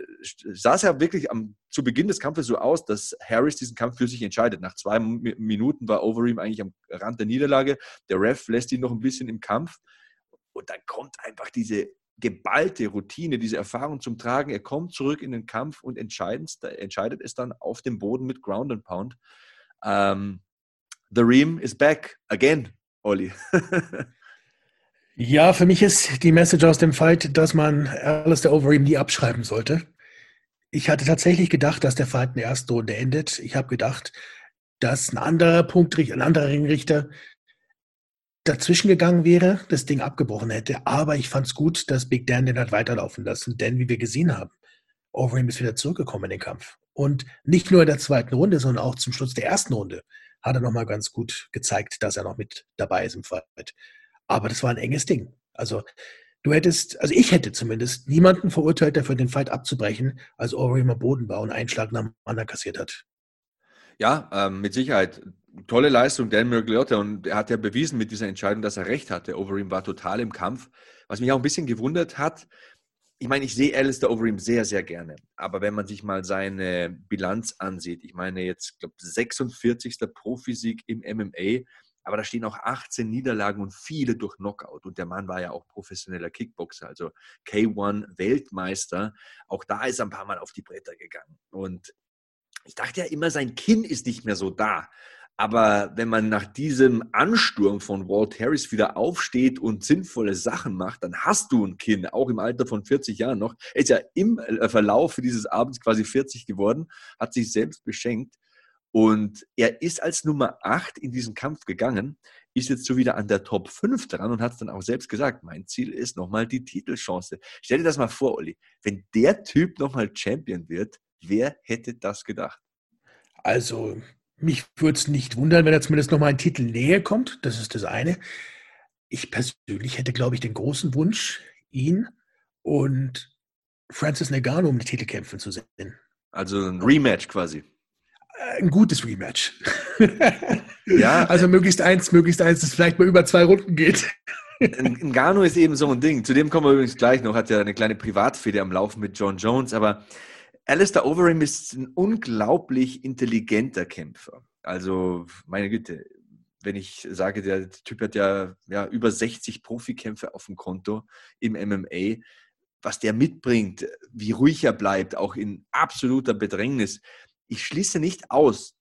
sah es ja wirklich am, zu Beginn des Kampfes so aus, dass Harris diesen Kampf für sich entscheidet. Nach zwei Minuten war Overeem eigentlich am Rand der Niederlage. Der Ref lässt ihn noch ein bisschen im Kampf. Und dann kommt einfach diese geballte Routine, diese Erfahrung zum Tragen. Er kommt zurück in den Kampf und entscheidet es dann auf dem Boden mit Ground and Pound. Um, ähm, the Ream is back again, Olli.
Ja, für mich ist die Message aus dem Fight, dass man Alistair Overeem nie abschreiben sollte. Ich hatte tatsächlich gedacht, dass der Fight in der ersten Runde endet. Ich habe gedacht, dass ein anderer Punktrichter, ein anderer Ringrichter dazwischen gegangen wäre, das Ding abgebrochen hätte. Aber ich fand es gut, dass Big Dan den hat weiterlaufen lassen. Denn wie wir gesehen haben, Overeem ist wieder zurückgekommen in den Kampf. Und nicht nur in der zweiten Runde, sondern auch zum Schluss der ersten Runde hat er nochmal ganz gut gezeigt, dass er noch mit dabei ist im Fight. Aber das war ein enges Ding. Also du hättest, also ich hätte zumindest niemanden verurteilt, dafür den Fight abzubrechen, als Overeem am Boden war und einen Schlag nach dem anderen kassiert hat.
Ja, ähm, mit Sicherheit. Tolle Leistung, Dan Mergliotta. Und er hat ja bewiesen mit dieser Entscheidung, dass er recht hatte. Overeem war total im Kampf. Was mich auch ein bisschen gewundert hat, ich meine, ich sehe Alistair Overeem sehr, sehr gerne. Aber wenn man sich mal seine Bilanz ansieht, ich meine jetzt, glaube 46. Profisieg im MMA, aber da stehen auch 18 Niederlagen und viele durch Knockout. Und der Mann war ja auch professioneller Kickboxer, also K1-Weltmeister. Auch da ist er ein paar Mal auf die Bretter gegangen. Und ich dachte ja immer, sein Kinn ist nicht mehr so da. Aber wenn man nach diesem Ansturm von Walt Harris wieder aufsteht und sinnvolle Sachen macht, dann hast du ein Kinn, auch im Alter von 40 Jahren noch. Er ist ja im äh, Verlauf dieses Abends quasi 40 geworden, hat sich selbst beschenkt. Und er ist als Nummer 8 in diesen Kampf gegangen, ist jetzt so wieder an der Top 5 dran und hat es dann auch selbst gesagt, mein Ziel ist nochmal die Titelchance. Stell dir das mal vor, Olli, wenn der Typ nochmal Champion wird, wer hätte das gedacht?
Also, mich würde es nicht wundern, wenn er zumindest nochmal einen Titel näher kommt. Das ist das eine. Ich persönlich hätte, glaube ich, den großen Wunsch, ihn und Francis Nagano um die Titel kämpfen zu sehen.
Also ein Rematch quasi
ein gutes Rematch. ja. Also möglichst eins, möglichst eins, das vielleicht mal über zwei Runden geht.
Ngannou ist eben so ein Ding. Zu dem kommen wir übrigens gleich noch. Hat ja eine kleine Privatfehde am Laufen mit John Jones. Aber Alistair Overeem ist ein unglaublich intelligenter Kämpfer. Also, meine Güte, wenn ich sage, der Typ hat ja, ja über 60 Profikämpfe auf dem Konto im MMA, was der mitbringt, wie ruhig er bleibt, auch in absoluter Bedrängnis, ich schließe nicht aus,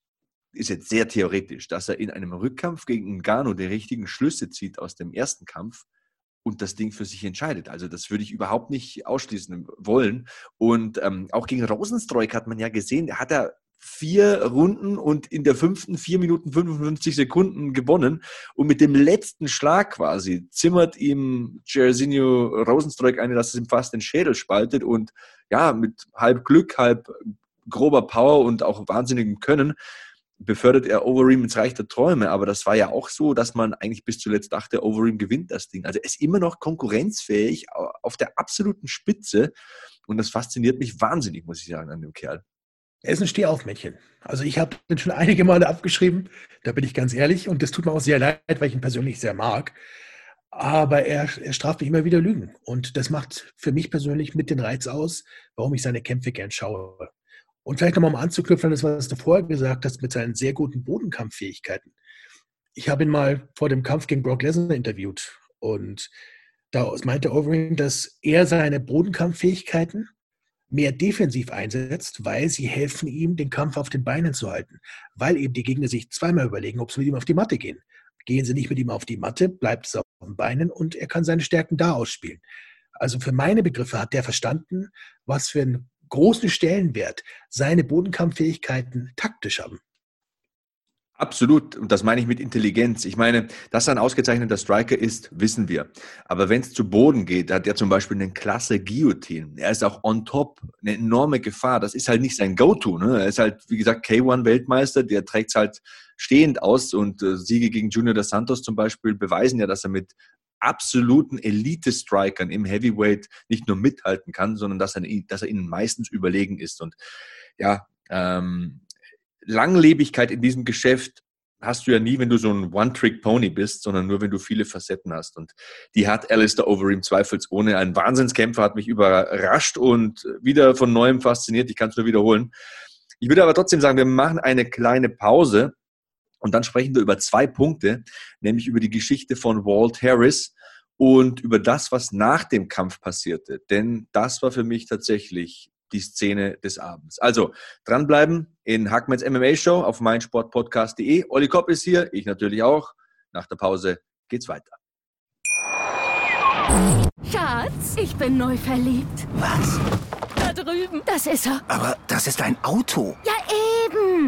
ist jetzt sehr theoretisch, dass er in einem Rückkampf gegen Ngannou die richtigen Schlüsse zieht aus dem ersten Kampf und das Ding für sich entscheidet. Also das würde ich überhaupt nicht ausschließen wollen. Und ähm, auch gegen Rosenstreuk hat man ja gesehen, hat er vier Runden und in der fünften vier Minuten 55 Sekunden gewonnen. Und mit dem letzten Schlag quasi zimmert ihm Jairzinho Rosenstreuk eine, dass es ihm fast den Schädel spaltet. Und ja, mit halb Glück, halb grober Power und auch wahnsinnigem Können befördert er Overeem ins Reich der Träume. Aber das war ja auch so, dass man eigentlich bis zuletzt dachte, Overeem gewinnt das Ding. Also er ist immer noch konkurrenzfähig auf der absoluten Spitze. Und das fasziniert mich wahnsinnig, muss ich sagen, an dem Kerl.
Er ist ein Stehaufmännchen. Also ich habe ihn schon einige Male abgeschrieben, da bin ich ganz ehrlich. Und das tut mir auch sehr leid, weil ich ihn persönlich sehr mag. Aber er, er straft mich immer wieder Lügen. Und das macht für mich persönlich mit den Reiz aus, warum ich seine Kämpfe gern schaue. Und vielleicht nochmal um anzuknüpfen an das, was du vorher gesagt hast, mit seinen sehr guten Bodenkampffähigkeiten. Ich habe ihn mal vor dem Kampf gegen Brock Lesnar interviewt und da meinte Overeem, dass er seine Bodenkampffähigkeiten mehr defensiv einsetzt, weil sie helfen ihm, den Kampf auf den Beinen zu halten. Weil eben die Gegner sich zweimal überlegen, ob sie mit ihm auf die Matte gehen. Gehen sie nicht mit ihm auf die Matte, bleibt es auf den Beinen und er kann seine Stärken da ausspielen. Also für meine Begriffe hat der verstanden, was für ein großen Stellenwert seine Bodenkampffähigkeiten taktisch haben.
Absolut. Und das meine ich mit Intelligenz. Ich meine, dass er ein ausgezeichneter Striker ist, wissen wir. Aber wenn es zu Boden geht, hat er zum Beispiel eine klasse Guillotine. Er ist auch on top, eine enorme Gefahr. Das ist halt nicht sein Go-To. Ne? Er ist halt, wie gesagt, K1-Weltmeister. Der trägt es halt stehend aus. Und äh, Siege gegen Junior dos Santos zum Beispiel beweisen ja, dass er mit absoluten Elite-Strikern im Heavyweight nicht nur mithalten kann, sondern dass er, dass er ihnen meistens überlegen ist. Und ja, ähm, Langlebigkeit in diesem Geschäft hast du ja nie, wenn du so ein One-Trick-Pony bist, sondern nur, wenn du viele Facetten hast. Und die hat Alistair Overeem zweifelsohne. Ein Wahnsinnskämpfer hat mich überrascht und wieder von neuem fasziniert. Ich kann es nur wiederholen. Ich würde aber trotzdem sagen, wir machen eine kleine Pause und dann sprechen wir über zwei Punkte, nämlich über die Geschichte von Walt Harris und über das, was nach dem Kampf passierte. Denn das war für mich tatsächlich die Szene des Abends. Also dranbleiben in Hackmans MMA Show auf meinsportpodcast.de. Olli Kopp ist hier, ich natürlich auch. Nach der Pause geht's weiter.
Schatz, ich bin neu verliebt.
Was?
Da drüben. Das ist er.
Aber das ist ein Auto.
Ja,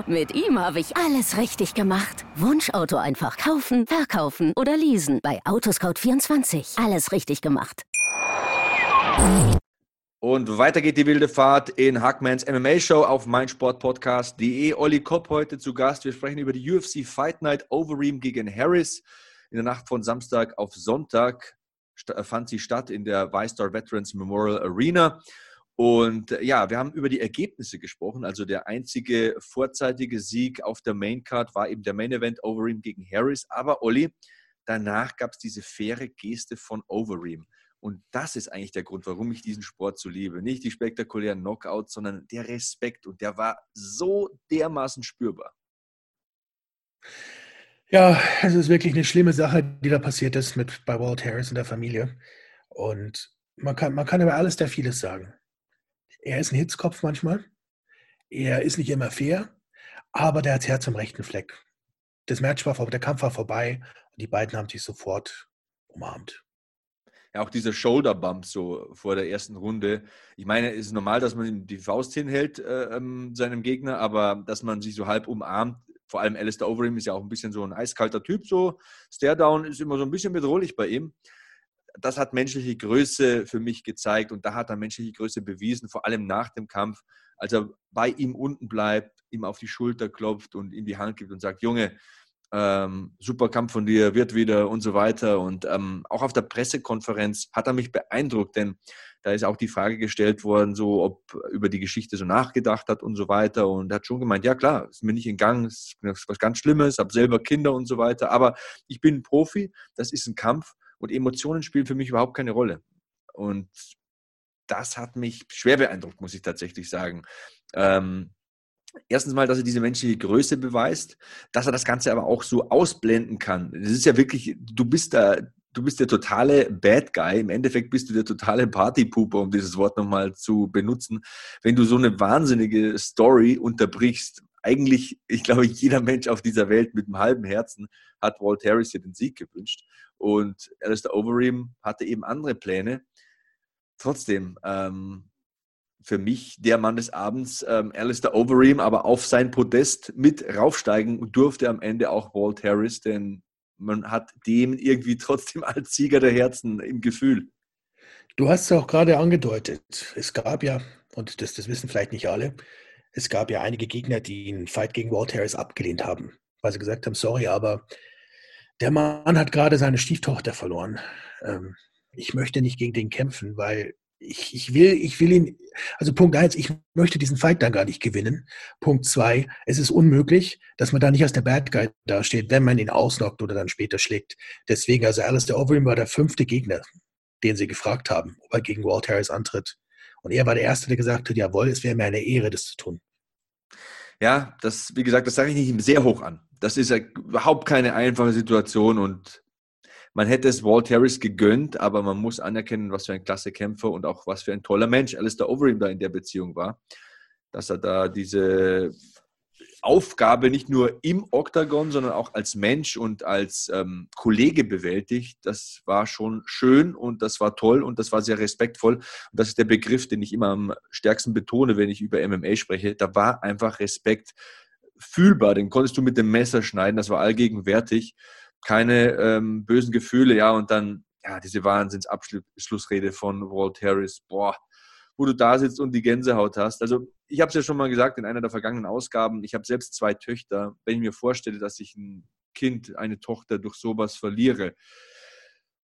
Mit ihm habe ich alles richtig gemacht. Wunschauto einfach kaufen, verkaufen oder leasen. Bei Autoscout24. Alles richtig gemacht.
Und weiter geht die wilde Fahrt in Hackmans MMA Show auf meinsportpodcast.de. Olli Kopp heute zu Gast. Wir sprechen über die UFC Fight Night Overeem gegen Harris. In der Nacht von Samstag auf Sonntag fand sie statt in der Weistar Veterans Memorial Arena. Und äh, ja, wir haben über die Ergebnisse gesprochen. Also der einzige vorzeitige Sieg auf der Main Card war eben der Main Event Overeem gegen Harris. Aber Olli, danach gab es diese faire Geste von Overeem. Und das ist eigentlich der Grund, warum ich diesen Sport so liebe. Nicht die spektakulären Knockouts, sondern der Respekt. Und der war so dermaßen spürbar.
Ja, es ist wirklich eine schlimme Sache, die da passiert ist mit bei Walt Harris und der Familie. Und man kann, man kann über alles der vieles sagen. Er ist ein Hitzkopf manchmal. Er ist nicht immer fair, aber der hat das Herz am rechten Fleck. Das Match war vorbei, der Kampf war vorbei und die beiden haben sich sofort umarmt
ja auch dieser Shoulder Bump so vor der ersten Runde. Ich meine, es ist normal, dass man ihm die Faust hinhält, äh, ähm, seinem Gegner, aber dass man sich so halb umarmt, vor allem Alistair Overeem ist ja auch ein bisschen so ein eiskalter Typ, so Staredown ist immer so ein bisschen bedrohlich bei ihm. Das hat menschliche Größe für mich gezeigt und da hat er menschliche Größe bewiesen, vor allem nach dem Kampf, als er bei ihm unten bleibt, ihm auf die Schulter klopft und ihm die Hand gibt und sagt, Junge, ähm, super Kampf von dir, wird wieder und so weiter. Und ähm, auch auf der Pressekonferenz hat er mich beeindruckt, denn da ist auch die Frage gestellt worden, so ob über die Geschichte so nachgedacht hat und so weiter. Und er hat schon gemeint, ja klar, ist mir nicht entgangen, ist was ganz Schlimmes, habe selber Kinder und so weiter. Aber ich bin ein Profi, das ist ein Kampf und Emotionen spielen für mich überhaupt keine Rolle. Und das hat mich schwer beeindruckt, muss ich tatsächlich sagen. Ähm, erstens mal, dass er diese menschliche Größe beweist, dass er das Ganze aber auch so ausblenden kann. Das ist ja wirklich, du bist da, du bist der totale Bad Guy. Im Endeffekt bist du der totale Partypooper, um dieses Wort nochmal zu benutzen. Wenn du so eine wahnsinnige Story unterbrichst, eigentlich, ich glaube, jeder Mensch auf dieser Welt mit einem halben Herzen hat Walt Harris hier den Sieg gewünscht. Und Alistair Overeem hatte eben andere Pläne. Trotzdem, ähm, für mich der Mann des Abends, ähm, Alistair Overeem, aber auf sein Podest mit raufsteigen durfte am Ende auch Walt Harris, denn man hat dem irgendwie trotzdem als Sieger der Herzen im Gefühl.
Du hast es auch gerade angedeutet. Es gab ja, und das, das wissen vielleicht nicht alle, es gab ja einige Gegner, die einen Fight gegen Walt Harris abgelehnt haben, weil sie gesagt haben, sorry, aber der Mann hat gerade seine Stieftochter verloren. Ähm, ich möchte nicht gegen den kämpfen, weil ich, ich, will, ich will ihn, also Punkt eins, ich möchte diesen Fight dann gar nicht gewinnen. Punkt zwei, es ist unmöglich, dass man da nicht als der Bad Guy dasteht, wenn man ihn ausnockt oder dann später schlägt. Deswegen, also Alistair Overeem war der fünfte Gegner, den sie gefragt haben, ob er gegen Walt Harris antritt. Und er war der Erste, der gesagt hat, jawohl, es wäre mir eine Ehre, das zu tun.
Ja, das, wie gesagt, das sage ich nicht sehr hoch an. Das ist ja überhaupt keine einfache Situation und man hätte es Walt Harris gegönnt, aber man muss anerkennen, was für ein klasse Kämpfer und auch was für ein toller Mensch Alistair Overeem da in der Beziehung war, dass er da diese Aufgabe nicht nur im Oktagon, sondern auch als Mensch und als ähm, Kollege bewältigt. Das war schon schön und das war toll und das war sehr respektvoll. Und das ist der Begriff, den ich immer am stärksten betone, wenn ich über MMA spreche. Da war einfach Respekt fühlbar, den konntest du mit dem Messer schneiden, das war allgegenwärtig. Keine ähm, bösen Gefühle, ja, und dann, ja, diese Wahnsinnsabschlussrede von Walt Harris, boah, wo du da sitzt und die Gänsehaut hast. Also ich habe es ja schon mal gesagt in einer der vergangenen Ausgaben, ich habe selbst zwei Töchter. Wenn ich mir vorstelle, dass ich ein Kind, eine Tochter durch sowas verliere,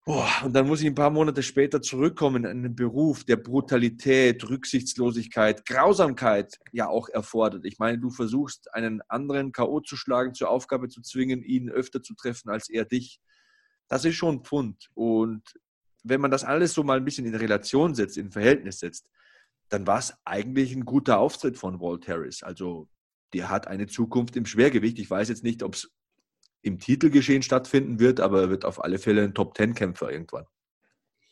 Boah, und dann muss ich ein paar Monate später zurückkommen in einen Beruf, der Brutalität, Rücksichtslosigkeit, Grausamkeit ja auch erfordert. Ich meine, du versuchst einen anderen K.O. zu schlagen, zur Aufgabe zu zwingen, ihn öfter zu treffen als er dich. Das ist schon ein Pfund. Und wenn man das alles so mal ein bisschen in Relation setzt, in Verhältnis setzt, dann war es eigentlich ein guter Auftritt von Walt Harris. Also der hat eine Zukunft im Schwergewicht. Ich weiß jetzt nicht, ob es im Titelgeschehen stattfinden wird, aber er wird auf alle Fälle ein Top-Ten-Kämpfer irgendwann.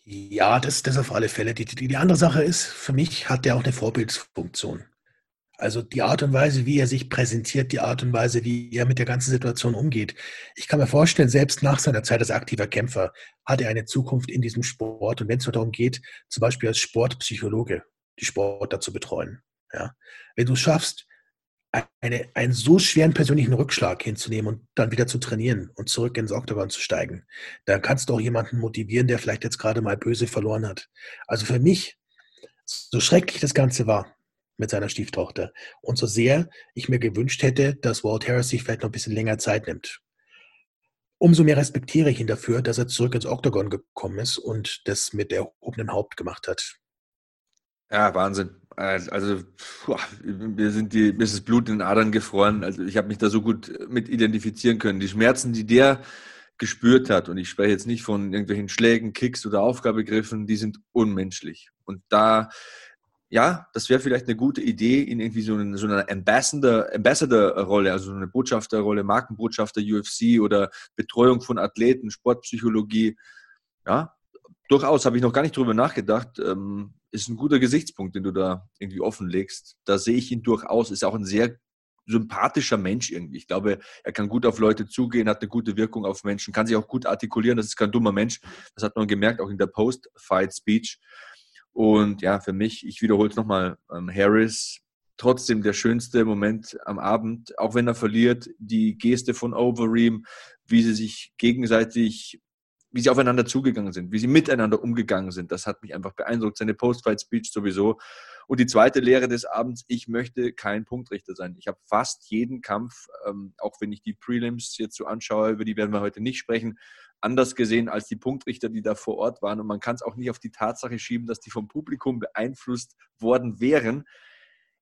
Ja, das, das auf alle Fälle. Die, die, die andere Sache ist, für mich hat er auch eine Vorbildsfunktion. Also die Art und Weise, wie er sich präsentiert, die Art und Weise, wie er mit der ganzen Situation umgeht. Ich kann mir vorstellen, selbst nach seiner Zeit als aktiver Kämpfer hat er eine Zukunft in diesem Sport. Und wenn es darum geht, zum Beispiel als Sportpsychologe die Sportler zu betreuen. Ja? Wenn du es schaffst, eine, einen so schweren persönlichen Rückschlag hinzunehmen und dann wieder zu trainieren und zurück ins Oktagon zu steigen, dann kannst du auch jemanden motivieren, der vielleicht jetzt gerade mal böse verloren hat. Also für mich, so schrecklich das Ganze war mit seiner Stieftochter und so sehr ich mir gewünscht hätte, dass Walt Harris sich vielleicht noch ein bisschen länger Zeit nimmt. Umso mehr respektiere ich ihn dafür, dass er zurück ins Oktagon gekommen ist und das mit erhobenem Haupt gemacht hat.
Ja, Wahnsinn. Also, mir sind die, mir ist das Blut in den Adern gefroren. Also, ich habe mich da so gut mit identifizieren können. Die Schmerzen, die der gespürt hat, und ich spreche jetzt nicht von irgendwelchen Schlägen, Kicks oder Aufgabegriffen, die sind unmenschlich. Und da, ja, das wäre vielleicht eine gute Idee, in irgendwie so, eine, so eine Ambassador-Rolle, Ambassador also so eine Botschafterrolle, Markenbotschafter UFC oder Betreuung von Athleten, Sportpsychologie. Ja, durchaus habe ich noch gar nicht drüber nachgedacht. Ähm, ist ein guter Gesichtspunkt, den du da irgendwie offenlegst. Da sehe ich ihn durchaus. Ist auch ein sehr sympathischer Mensch irgendwie. Ich glaube, er kann gut auf Leute zugehen, hat eine gute Wirkung auf Menschen, kann sich auch gut artikulieren. Das ist kein dummer Mensch. Das hat man gemerkt, auch in der Post-Fight-Speech. Und ja, für mich, ich wiederhole es nochmal, ähm, Harris, trotzdem der schönste Moment am Abend, auch wenn er verliert, die Geste von Overeem, wie sie sich gegenseitig wie sie aufeinander zugegangen sind, wie sie miteinander umgegangen sind. Das hat mich einfach beeindruckt. Seine Post-Fight-Speech sowieso. Und die zweite Lehre des Abends, ich möchte kein Punktrichter sein. Ich habe fast jeden Kampf, ähm, auch wenn ich die Prelims jetzt so anschaue, über die werden wir heute nicht sprechen, anders gesehen als die Punktrichter, die da vor Ort waren. Und man kann es auch nicht auf die Tatsache schieben, dass die vom Publikum beeinflusst worden wären.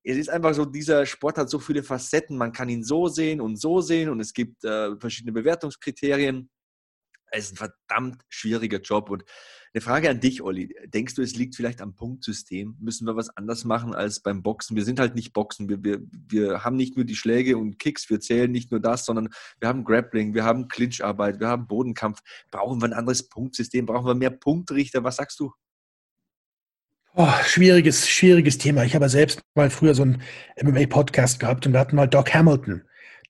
Es ist einfach so, dieser Sport hat so viele Facetten. Man kann ihn so sehen und so sehen und es gibt äh, verschiedene Bewertungskriterien. Es ist ein verdammt schwieriger Job. Und eine Frage an dich, Olli. Denkst du, es liegt vielleicht am Punktsystem? Müssen wir was anders machen als beim Boxen? Wir sind halt nicht Boxen. Wir, wir, wir haben nicht nur die Schläge und Kicks, wir zählen nicht nur das, sondern wir haben Grappling, wir haben Clincharbeit, wir haben Bodenkampf. Brauchen wir ein anderes Punktsystem? Brauchen wir mehr Punktrichter? Was sagst du?
Oh, schwieriges, schwieriges Thema. Ich habe selbst mal früher so einen MMA-Podcast gehabt und wir hatten mal Doc Hamilton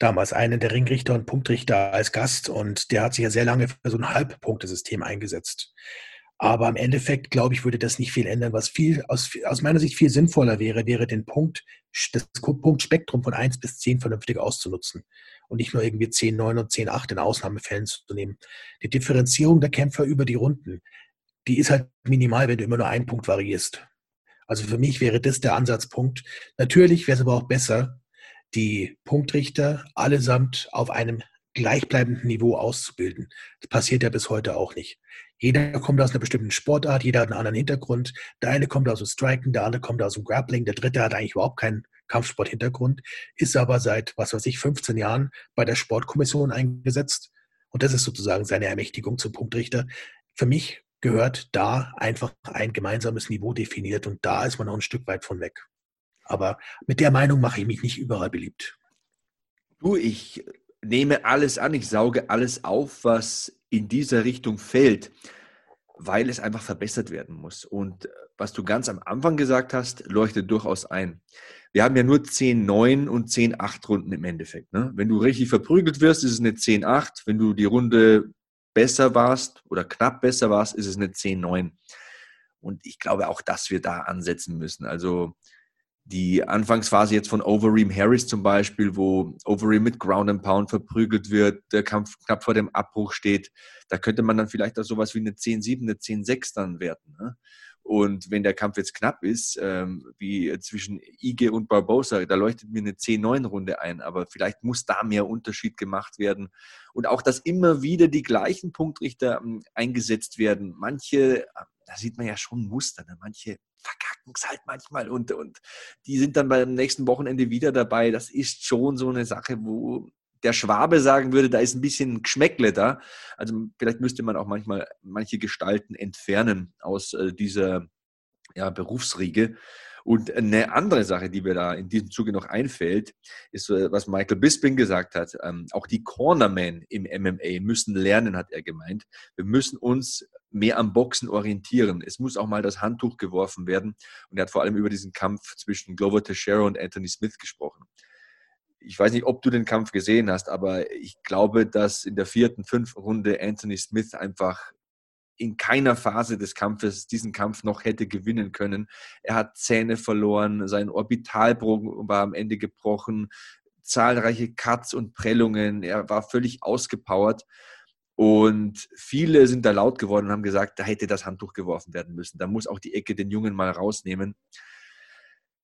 damals einen der Ringrichter und Punktrichter als Gast und der hat sich ja sehr lange für so ein Halbpunktesystem eingesetzt. Aber im Endeffekt, glaube ich, würde das nicht viel ändern. Was viel, aus, aus meiner Sicht viel sinnvoller wäre, wäre den Punkt, das Punktspektrum von 1 bis 10 vernünftig auszunutzen. Und nicht nur irgendwie 10, 9 und 10, 8 in Ausnahmefällen zu nehmen. Die Differenzierung der Kämpfer über die Runden, die ist halt minimal, wenn du immer nur einen Punkt variierst. Also für mich wäre das der Ansatzpunkt. Natürlich wäre es aber auch besser, die Punktrichter allesamt auf einem gleichbleibenden Niveau auszubilden. Das passiert ja bis heute auch nicht. Jeder kommt aus einer bestimmten Sportart, jeder hat einen anderen Hintergrund. Der eine kommt aus dem Striken, der andere kommt aus dem Grappling, der dritte hat eigentlich überhaupt keinen Kampfsporthintergrund, ist aber seit, was weiß ich, 15 Jahren bei der Sportkommission eingesetzt. Und das ist sozusagen seine Ermächtigung zum Punktrichter. Für mich gehört da einfach ein gemeinsames Niveau definiert und da ist man noch ein Stück weit von weg. Aber mit der Meinung mache ich mich nicht überall beliebt.
Du, ich nehme alles an, ich sauge alles auf, was in dieser Richtung fällt, weil es einfach verbessert werden muss. Und was du ganz am Anfang gesagt hast, leuchtet durchaus ein. Wir haben ja nur 10-9 und 10-8 Runden im Endeffekt. Ne? Wenn du richtig verprügelt wirst, ist es eine 10-8. Wenn du die Runde besser warst oder knapp besser warst, ist es eine 10-9. Und ich glaube auch, dass wir da ansetzen müssen. Also die Anfangsphase jetzt von Overeem Harris zum Beispiel, wo Overeem mit Ground and Pound verprügelt wird, der Kampf knapp vor dem Abbruch steht, da könnte man dann vielleicht auch sowas wie eine 10-7, eine 10-6 dann werten. Ne? Und wenn der Kampf jetzt knapp ist, ähm, wie zwischen Ige und Barbosa, da leuchtet mir eine 10-9-Runde ein, aber vielleicht muss da mehr Unterschied gemacht werden. Und auch, dass immer wieder die gleichen Punktrichter ähm, eingesetzt werden. Manche, da sieht man ja schon Muster, ne? manche verkacken es halt manchmal und, und die sind dann beim nächsten Wochenende wieder dabei. Das ist schon so eine Sache, wo der Schwabe sagen würde, da ist ein bisschen Geschmäckle da. Also vielleicht müsste man auch manchmal manche Gestalten entfernen aus äh, dieser ja, Berufsriege. Und eine andere Sache, die mir da in diesem Zuge noch einfällt, ist, äh, was Michael Bisping gesagt hat. Ähm, auch die Cornermen im MMA müssen lernen, hat er gemeint. Wir müssen uns mehr am Boxen orientieren. Es muss auch mal das Handtuch geworfen werden. Und er hat vor allem über diesen Kampf zwischen Glover Teixeira und Anthony Smith gesprochen ich weiß nicht, ob du den Kampf gesehen hast, aber ich glaube, dass in der vierten, fünften Runde Anthony Smith einfach in keiner Phase des Kampfes diesen Kampf noch hätte gewinnen können. Er hat Zähne verloren, sein Orbitalbogen war am Ende gebrochen, zahlreiche Cuts und Prellungen, er war völlig ausgepowert. Und viele sind da laut geworden und haben gesagt, da hätte das Handtuch geworfen werden müssen. Da muss auch die Ecke den Jungen mal rausnehmen.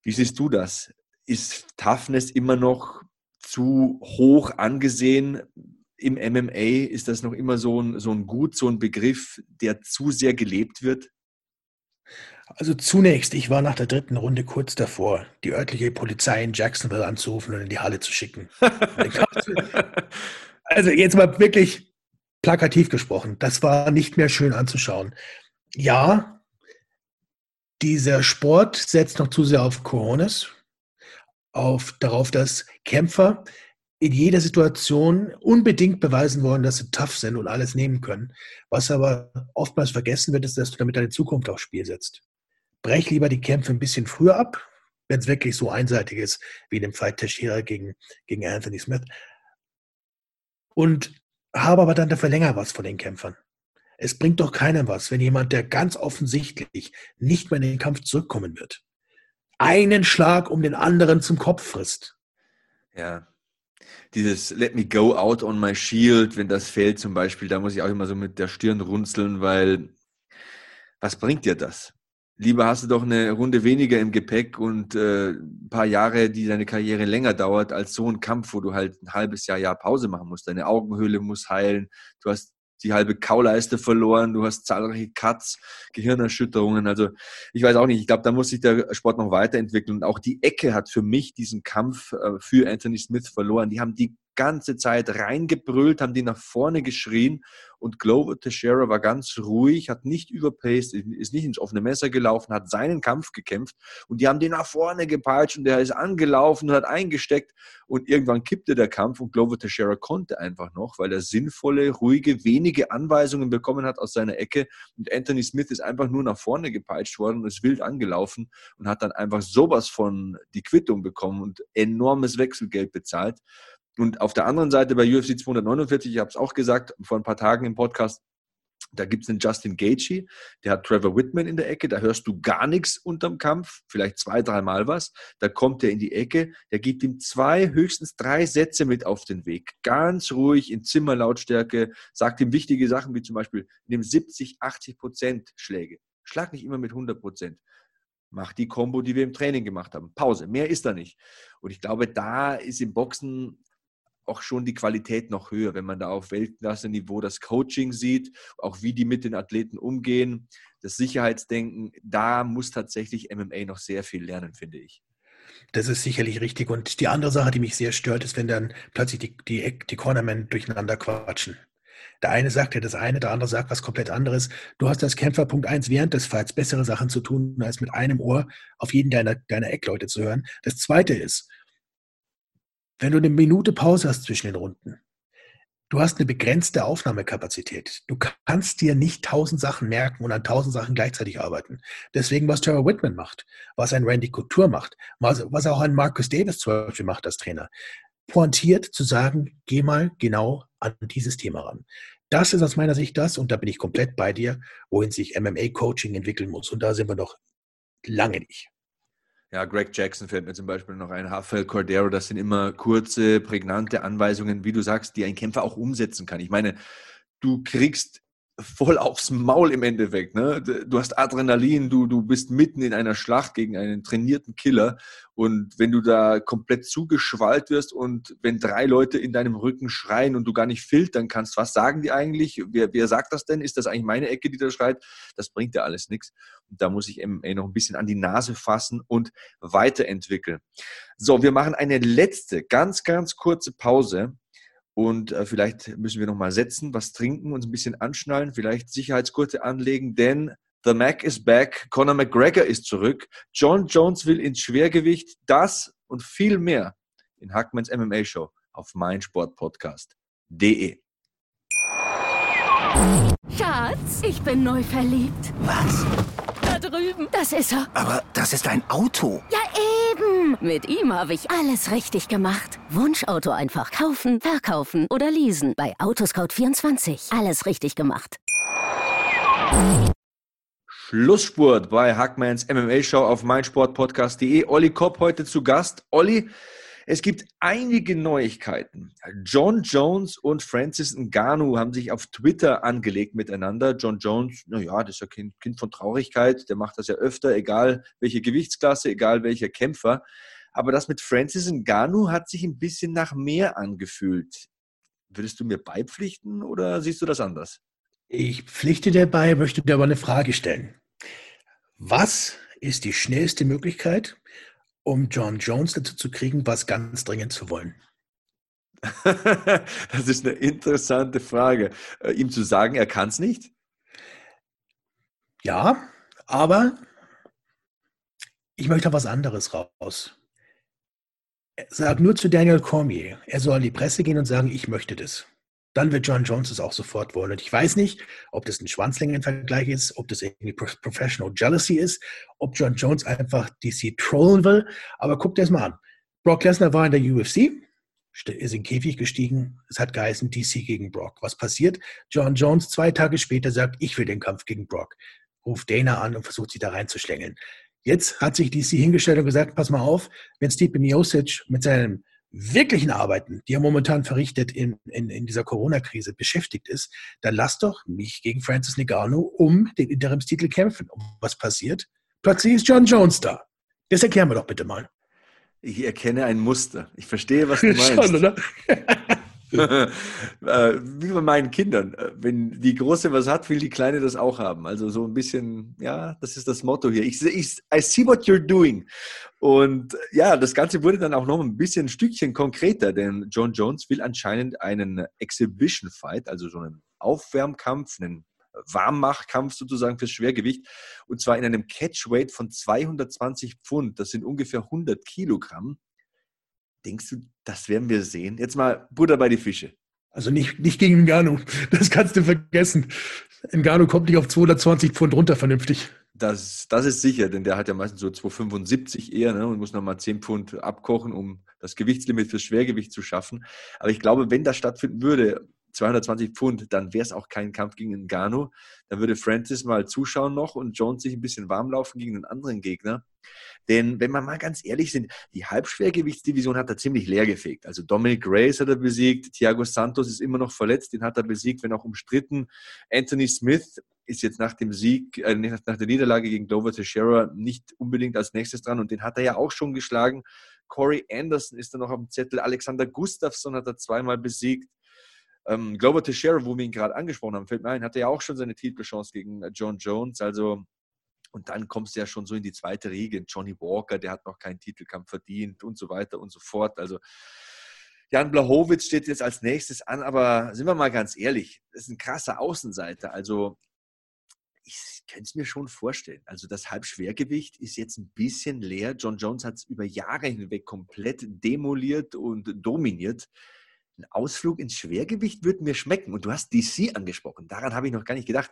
Wie siehst du das? Ist Toughness immer noch zu hoch angesehen. Im MMA ist das noch immer so ein, so ein Gut, so ein Begriff, der zu sehr gelebt wird?
Also zunächst, ich war nach der dritten Runde kurz davor, die örtliche Polizei in Jacksonville anzurufen und in die Halle zu schicken. also jetzt mal wirklich plakativ gesprochen, das war nicht mehr schön anzuschauen. Ja, dieser Sport setzt noch zu sehr auf Coronas, auf, darauf, dass Kämpfer in jeder Situation unbedingt beweisen wollen, dass sie tough sind und alles nehmen können. Was aber oftmals vergessen wird, ist, dass du damit deine Zukunft aufs Spiel setzt. Brech lieber die Kämpfe ein bisschen früher ab, wenn es wirklich so einseitig ist, wie in dem Fight Teixeira gegen, gegen Anthony Smith. Und habe aber dann dafür länger was von den Kämpfern. Es bringt doch keinem was, wenn jemand, der ganz offensichtlich nicht mehr in den Kampf zurückkommen wird, einen Schlag um den anderen zum Kopf frisst.
Ja. Dieses Let me go out on my shield, wenn das fällt zum Beispiel, da muss ich auch immer so mit der Stirn runzeln, weil was bringt dir das? Lieber hast du doch eine Runde weniger im Gepäck und äh, ein paar Jahre, die deine Karriere länger dauert, als so ein Kampf, wo du halt ein halbes Jahr, Jahr Pause machen musst. Deine Augenhöhle muss heilen. Du hast die halbe Kauleiste verloren, du hast zahlreiche Cuts, Gehirnerschütterungen. Also ich weiß auch nicht, ich glaube, da muss sich der Sport noch weiterentwickeln. Und auch die Ecke hat für mich diesen Kampf äh, für Anthony Smith verloren. Die haben die ganze Zeit reingebrüllt, haben die nach vorne geschrien und Glover Teixeira war ganz ruhig, hat nicht überpaced, ist nicht ins offene Messer gelaufen, hat seinen Kampf gekämpft und die haben den nach vorne gepeitscht und der ist angelaufen und hat eingesteckt und irgendwann kippte der Kampf und Glover Teixeira konnte einfach noch, weil er sinnvolle, ruhige, wenige Anweisungen bekommen hat aus seiner Ecke und Anthony Smith ist einfach nur nach vorne gepeitscht worden und ist wild angelaufen und hat dann einfach sowas von die Quittung bekommen und enormes Wechselgeld bezahlt. Und auf der anderen Seite bei UFC 249, ich habe es auch gesagt, vor ein paar Tagen im Podcast, da gibt es einen Justin Gaethje, der hat Trevor Whitman in der Ecke, da hörst du gar nichts unterm Kampf, vielleicht zwei, dreimal was. Da kommt er in die Ecke, der gibt ihm zwei, höchstens drei Sätze mit auf den Weg. Ganz ruhig in Zimmerlautstärke, sagt ihm wichtige Sachen wie zum Beispiel, nimm 70, 80 Prozent Schläge. Schlag nicht immer mit 100 Prozent. Mach die Combo, die wir im Training gemacht haben. Pause. Mehr ist da nicht. Und ich glaube, da ist im Boxen auch schon die Qualität noch höher, wenn man da auf Weltklasse-Niveau das Coaching sieht, auch wie die mit den Athleten umgehen, das Sicherheitsdenken, da muss tatsächlich MMA noch sehr viel lernen, finde ich.
Das ist sicherlich richtig. Und die andere Sache, die mich sehr stört, ist, wenn dann plötzlich die, die, die Cornermen durcheinander quatschen. Der eine sagt ja das eine, der andere sagt was komplett anderes. Du hast als Kämpfer Punkt 1 während des Fights bessere Sachen zu tun, als mit einem Ohr auf jeden deiner, deiner Eckleute zu hören. Das zweite ist, wenn du eine Minute Pause hast zwischen den Runden, du hast eine begrenzte Aufnahmekapazität. Du kannst dir nicht tausend Sachen merken und an tausend Sachen gleichzeitig arbeiten. Deswegen, was Trevor Whitman macht, was ein Randy Couture macht, was, was auch ein Marcus Davis zum Beispiel macht als Trainer, pointiert zu sagen, geh mal genau an dieses Thema ran. Das ist aus meiner Sicht das, und da bin ich komplett bei dir, wohin sich MMA-Coaching entwickeln muss. Und da sind wir noch lange nicht.
Ja, Greg Jackson fällt mir zum Beispiel noch ein, Rafael Cordero, das sind immer kurze, prägnante Anweisungen, wie du sagst, die ein Kämpfer auch umsetzen kann. Ich meine, du kriegst voll aufs Maul im Endeffekt. Ne? Du hast Adrenalin, du, du bist mitten in einer Schlacht gegen einen trainierten Killer und wenn du da komplett zugeschwallt wirst und wenn drei Leute in deinem Rücken schreien und du gar nicht filtern kannst, was sagen die eigentlich? Wer, wer sagt das denn? Ist das eigentlich meine Ecke, die da schreit? Das bringt ja alles nichts. Und da muss ich MMA noch ein bisschen an die Nase fassen und weiterentwickeln. So, wir machen eine letzte, ganz, ganz kurze Pause und äh, vielleicht müssen wir nochmal setzen, was trinken, uns ein bisschen anschnallen, vielleicht Sicherheitsgurte anlegen, denn The Mac is back, Conor McGregor ist zurück, John Jones will ins Schwergewicht, das und viel mehr in Hackmans MMA Show auf meinsportpodcast.de.
Schatz, ich bin neu verliebt.
Was?
Da drüben. Das ist er.
Aber das ist ein Auto.
Ja, eben. Mit ihm habe ich alles richtig gemacht. Wunschauto einfach kaufen, verkaufen oder leasen. Bei Autoscout24. Alles richtig gemacht.
Schlussspurt bei Hackmans MMA Show auf meinsportpodcast.de. Olli Kopp heute zu Gast. Olli, es gibt einige Neuigkeiten. John Jones und Francis Ngannou haben sich auf Twitter angelegt miteinander. John Jones, naja, das ist ja kind, kind von Traurigkeit, der macht das ja öfter, egal welche Gewichtsklasse, egal welcher Kämpfer. Aber das mit Francis Ngannou hat sich ein bisschen nach mehr angefühlt. Würdest du mir beipflichten oder siehst du das anders?
Ich pflichte dir bei, möchte dir aber eine Frage stellen. Was ist die schnellste Möglichkeit, um John Jones dazu zu kriegen, was ganz dringend zu wollen?
das ist eine interessante Frage. Äh, ihm zu sagen, er kann es nicht?
Ja, aber ich möchte was anderes raus. Sag nur zu Daniel Cormier, er soll an die Presse gehen und sagen, ich möchte das dann wird John Jones es auch sofort wollen. Und ich weiß nicht, ob das ein Schwanzlängenvergleich ist, ob das irgendwie Professional Jealousy ist, ob John Jones einfach DC trollen will. Aber guck dir das mal an. Brock Lesnar war in der UFC, ist in den Käfig gestiegen. Es hat geheißen DC gegen Brock. Was passiert? John Jones zwei Tage später sagt, ich will den Kampf gegen Brock. Ruft Dana an und versucht sie da reinzuschlängeln. Jetzt hat sich DC hingestellt und gesagt, pass mal auf, wenn Steve Miocic mit seinem wirklichen Arbeiten, die er momentan verrichtet in, in, in dieser Corona-Krise beschäftigt ist, dann lass doch mich gegen Francis Ngannou um den Interimstitel kämpfen. Und was passiert? Plötzlich ist John Jones da. Das erklären wir doch bitte mal.
Ich erkenne ein Muster. Ich verstehe, was du meinst. Schon, oder? Äh, wie bei meinen Kindern. Äh, wenn die Große was hat, will die Kleine das auch haben. Also so ein bisschen, ja, das ist das Motto hier. Ich, ich, I see what you're doing. Und ja, das Ganze wurde dann auch noch ein bisschen ein Stückchen konkreter, denn John Jones will anscheinend einen Exhibition Fight, also so einen Aufwärmkampf, einen Warmmachkampf sozusagen fürs Schwergewicht. Und zwar in einem Catchweight von 220 Pfund. Das sind ungefähr 100 Kilogramm. Denkst du, das werden wir sehen? Jetzt mal Butter bei die Fische.
Also nicht, nicht gegen Ngannou. Das kannst du vergessen. Ngannou kommt nicht auf 220 Pfund runter vernünftig.
Das, das ist sicher, denn der hat ja meistens so 275 eher ne, und muss nochmal 10 Pfund abkochen, um das Gewichtslimit fürs Schwergewicht zu schaffen. Aber ich glaube, wenn das stattfinden würde, 220 Pfund, dann wäre es auch kein Kampf gegen Ngannou. Dann würde Francis mal zuschauen noch und Jones sich ein bisschen warm laufen gegen einen anderen Gegner. Denn wenn wir mal ganz ehrlich sind, die Halbschwergewichtsdivision hat er ziemlich leer gefegt. Also Dominic Reyes hat er besiegt, Thiago Santos ist immer noch verletzt, den hat er besiegt, wenn auch umstritten. Anthony Smith ist jetzt nach dem Sieg, äh, nach der Niederlage gegen Glover Teixeira nicht unbedingt als nächstes dran und den hat er ja auch schon geschlagen. Corey Anderson ist da noch auf dem Zettel, Alexander Gustafsson hat er zweimal besiegt. Ähm, Glover Teixeira, wo wir ihn gerade angesprochen haben, fällt mir ein, hatte ja auch schon seine Titelchance gegen äh, John Jones. Also und dann kommst du ja schon so in die zweite Riege. Johnny Walker, der hat noch keinen Titelkampf verdient und so weiter und so fort. Also Jan Blachowitz steht jetzt als nächstes an, aber sind wir mal ganz ehrlich, das ist ein krasser Außenseiter. Also ich könnte es mir schon vorstellen. Also das Halbschwergewicht ist jetzt ein bisschen leer. John Jones hat es über Jahre hinweg komplett demoliert und dominiert ein Ausflug ins Schwergewicht würde mir schmecken. Und du hast DC angesprochen. Daran habe ich noch gar nicht gedacht.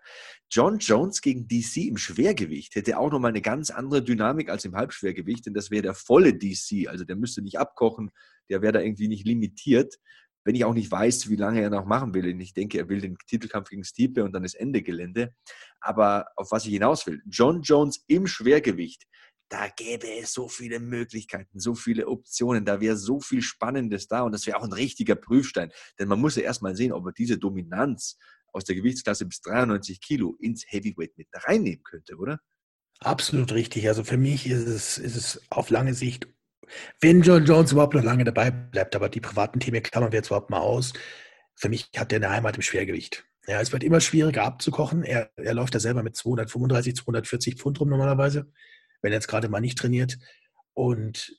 John Jones gegen DC im Schwergewicht hätte auch nochmal eine ganz andere Dynamik als im Halbschwergewicht, denn das wäre der volle DC. Also der müsste nicht abkochen, der wäre da irgendwie nicht limitiert. Wenn ich auch nicht weiß, wie lange er noch machen will. Und ich denke, er will den Titelkampf gegen Stipe und dann ist Ende Gelände. Aber auf was ich hinaus will, John Jones im Schwergewicht da gäbe es so viele Möglichkeiten, so viele Optionen, da wäre so viel Spannendes da und das wäre auch ein richtiger Prüfstein. Denn man muss ja erstmal sehen, ob er diese Dominanz aus der Gewichtsklasse bis 93 Kilo ins Heavyweight mit reinnehmen könnte, oder?
Absolut richtig. Also für mich ist es, ist es auf lange Sicht, wenn John Jones überhaupt noch lange dabei bleibt, aber die privaten Themen klammern wir jetzt überhaupt mal aus. Für mich hat er eine Heimat im Schwergewicht. Ja, es wird immer schwieriger abzukochen. Er, er läuft da selber mit 235, 240 Pfund rum normalerweise, wenn er jetzt gerade mal nicht trainiert. Und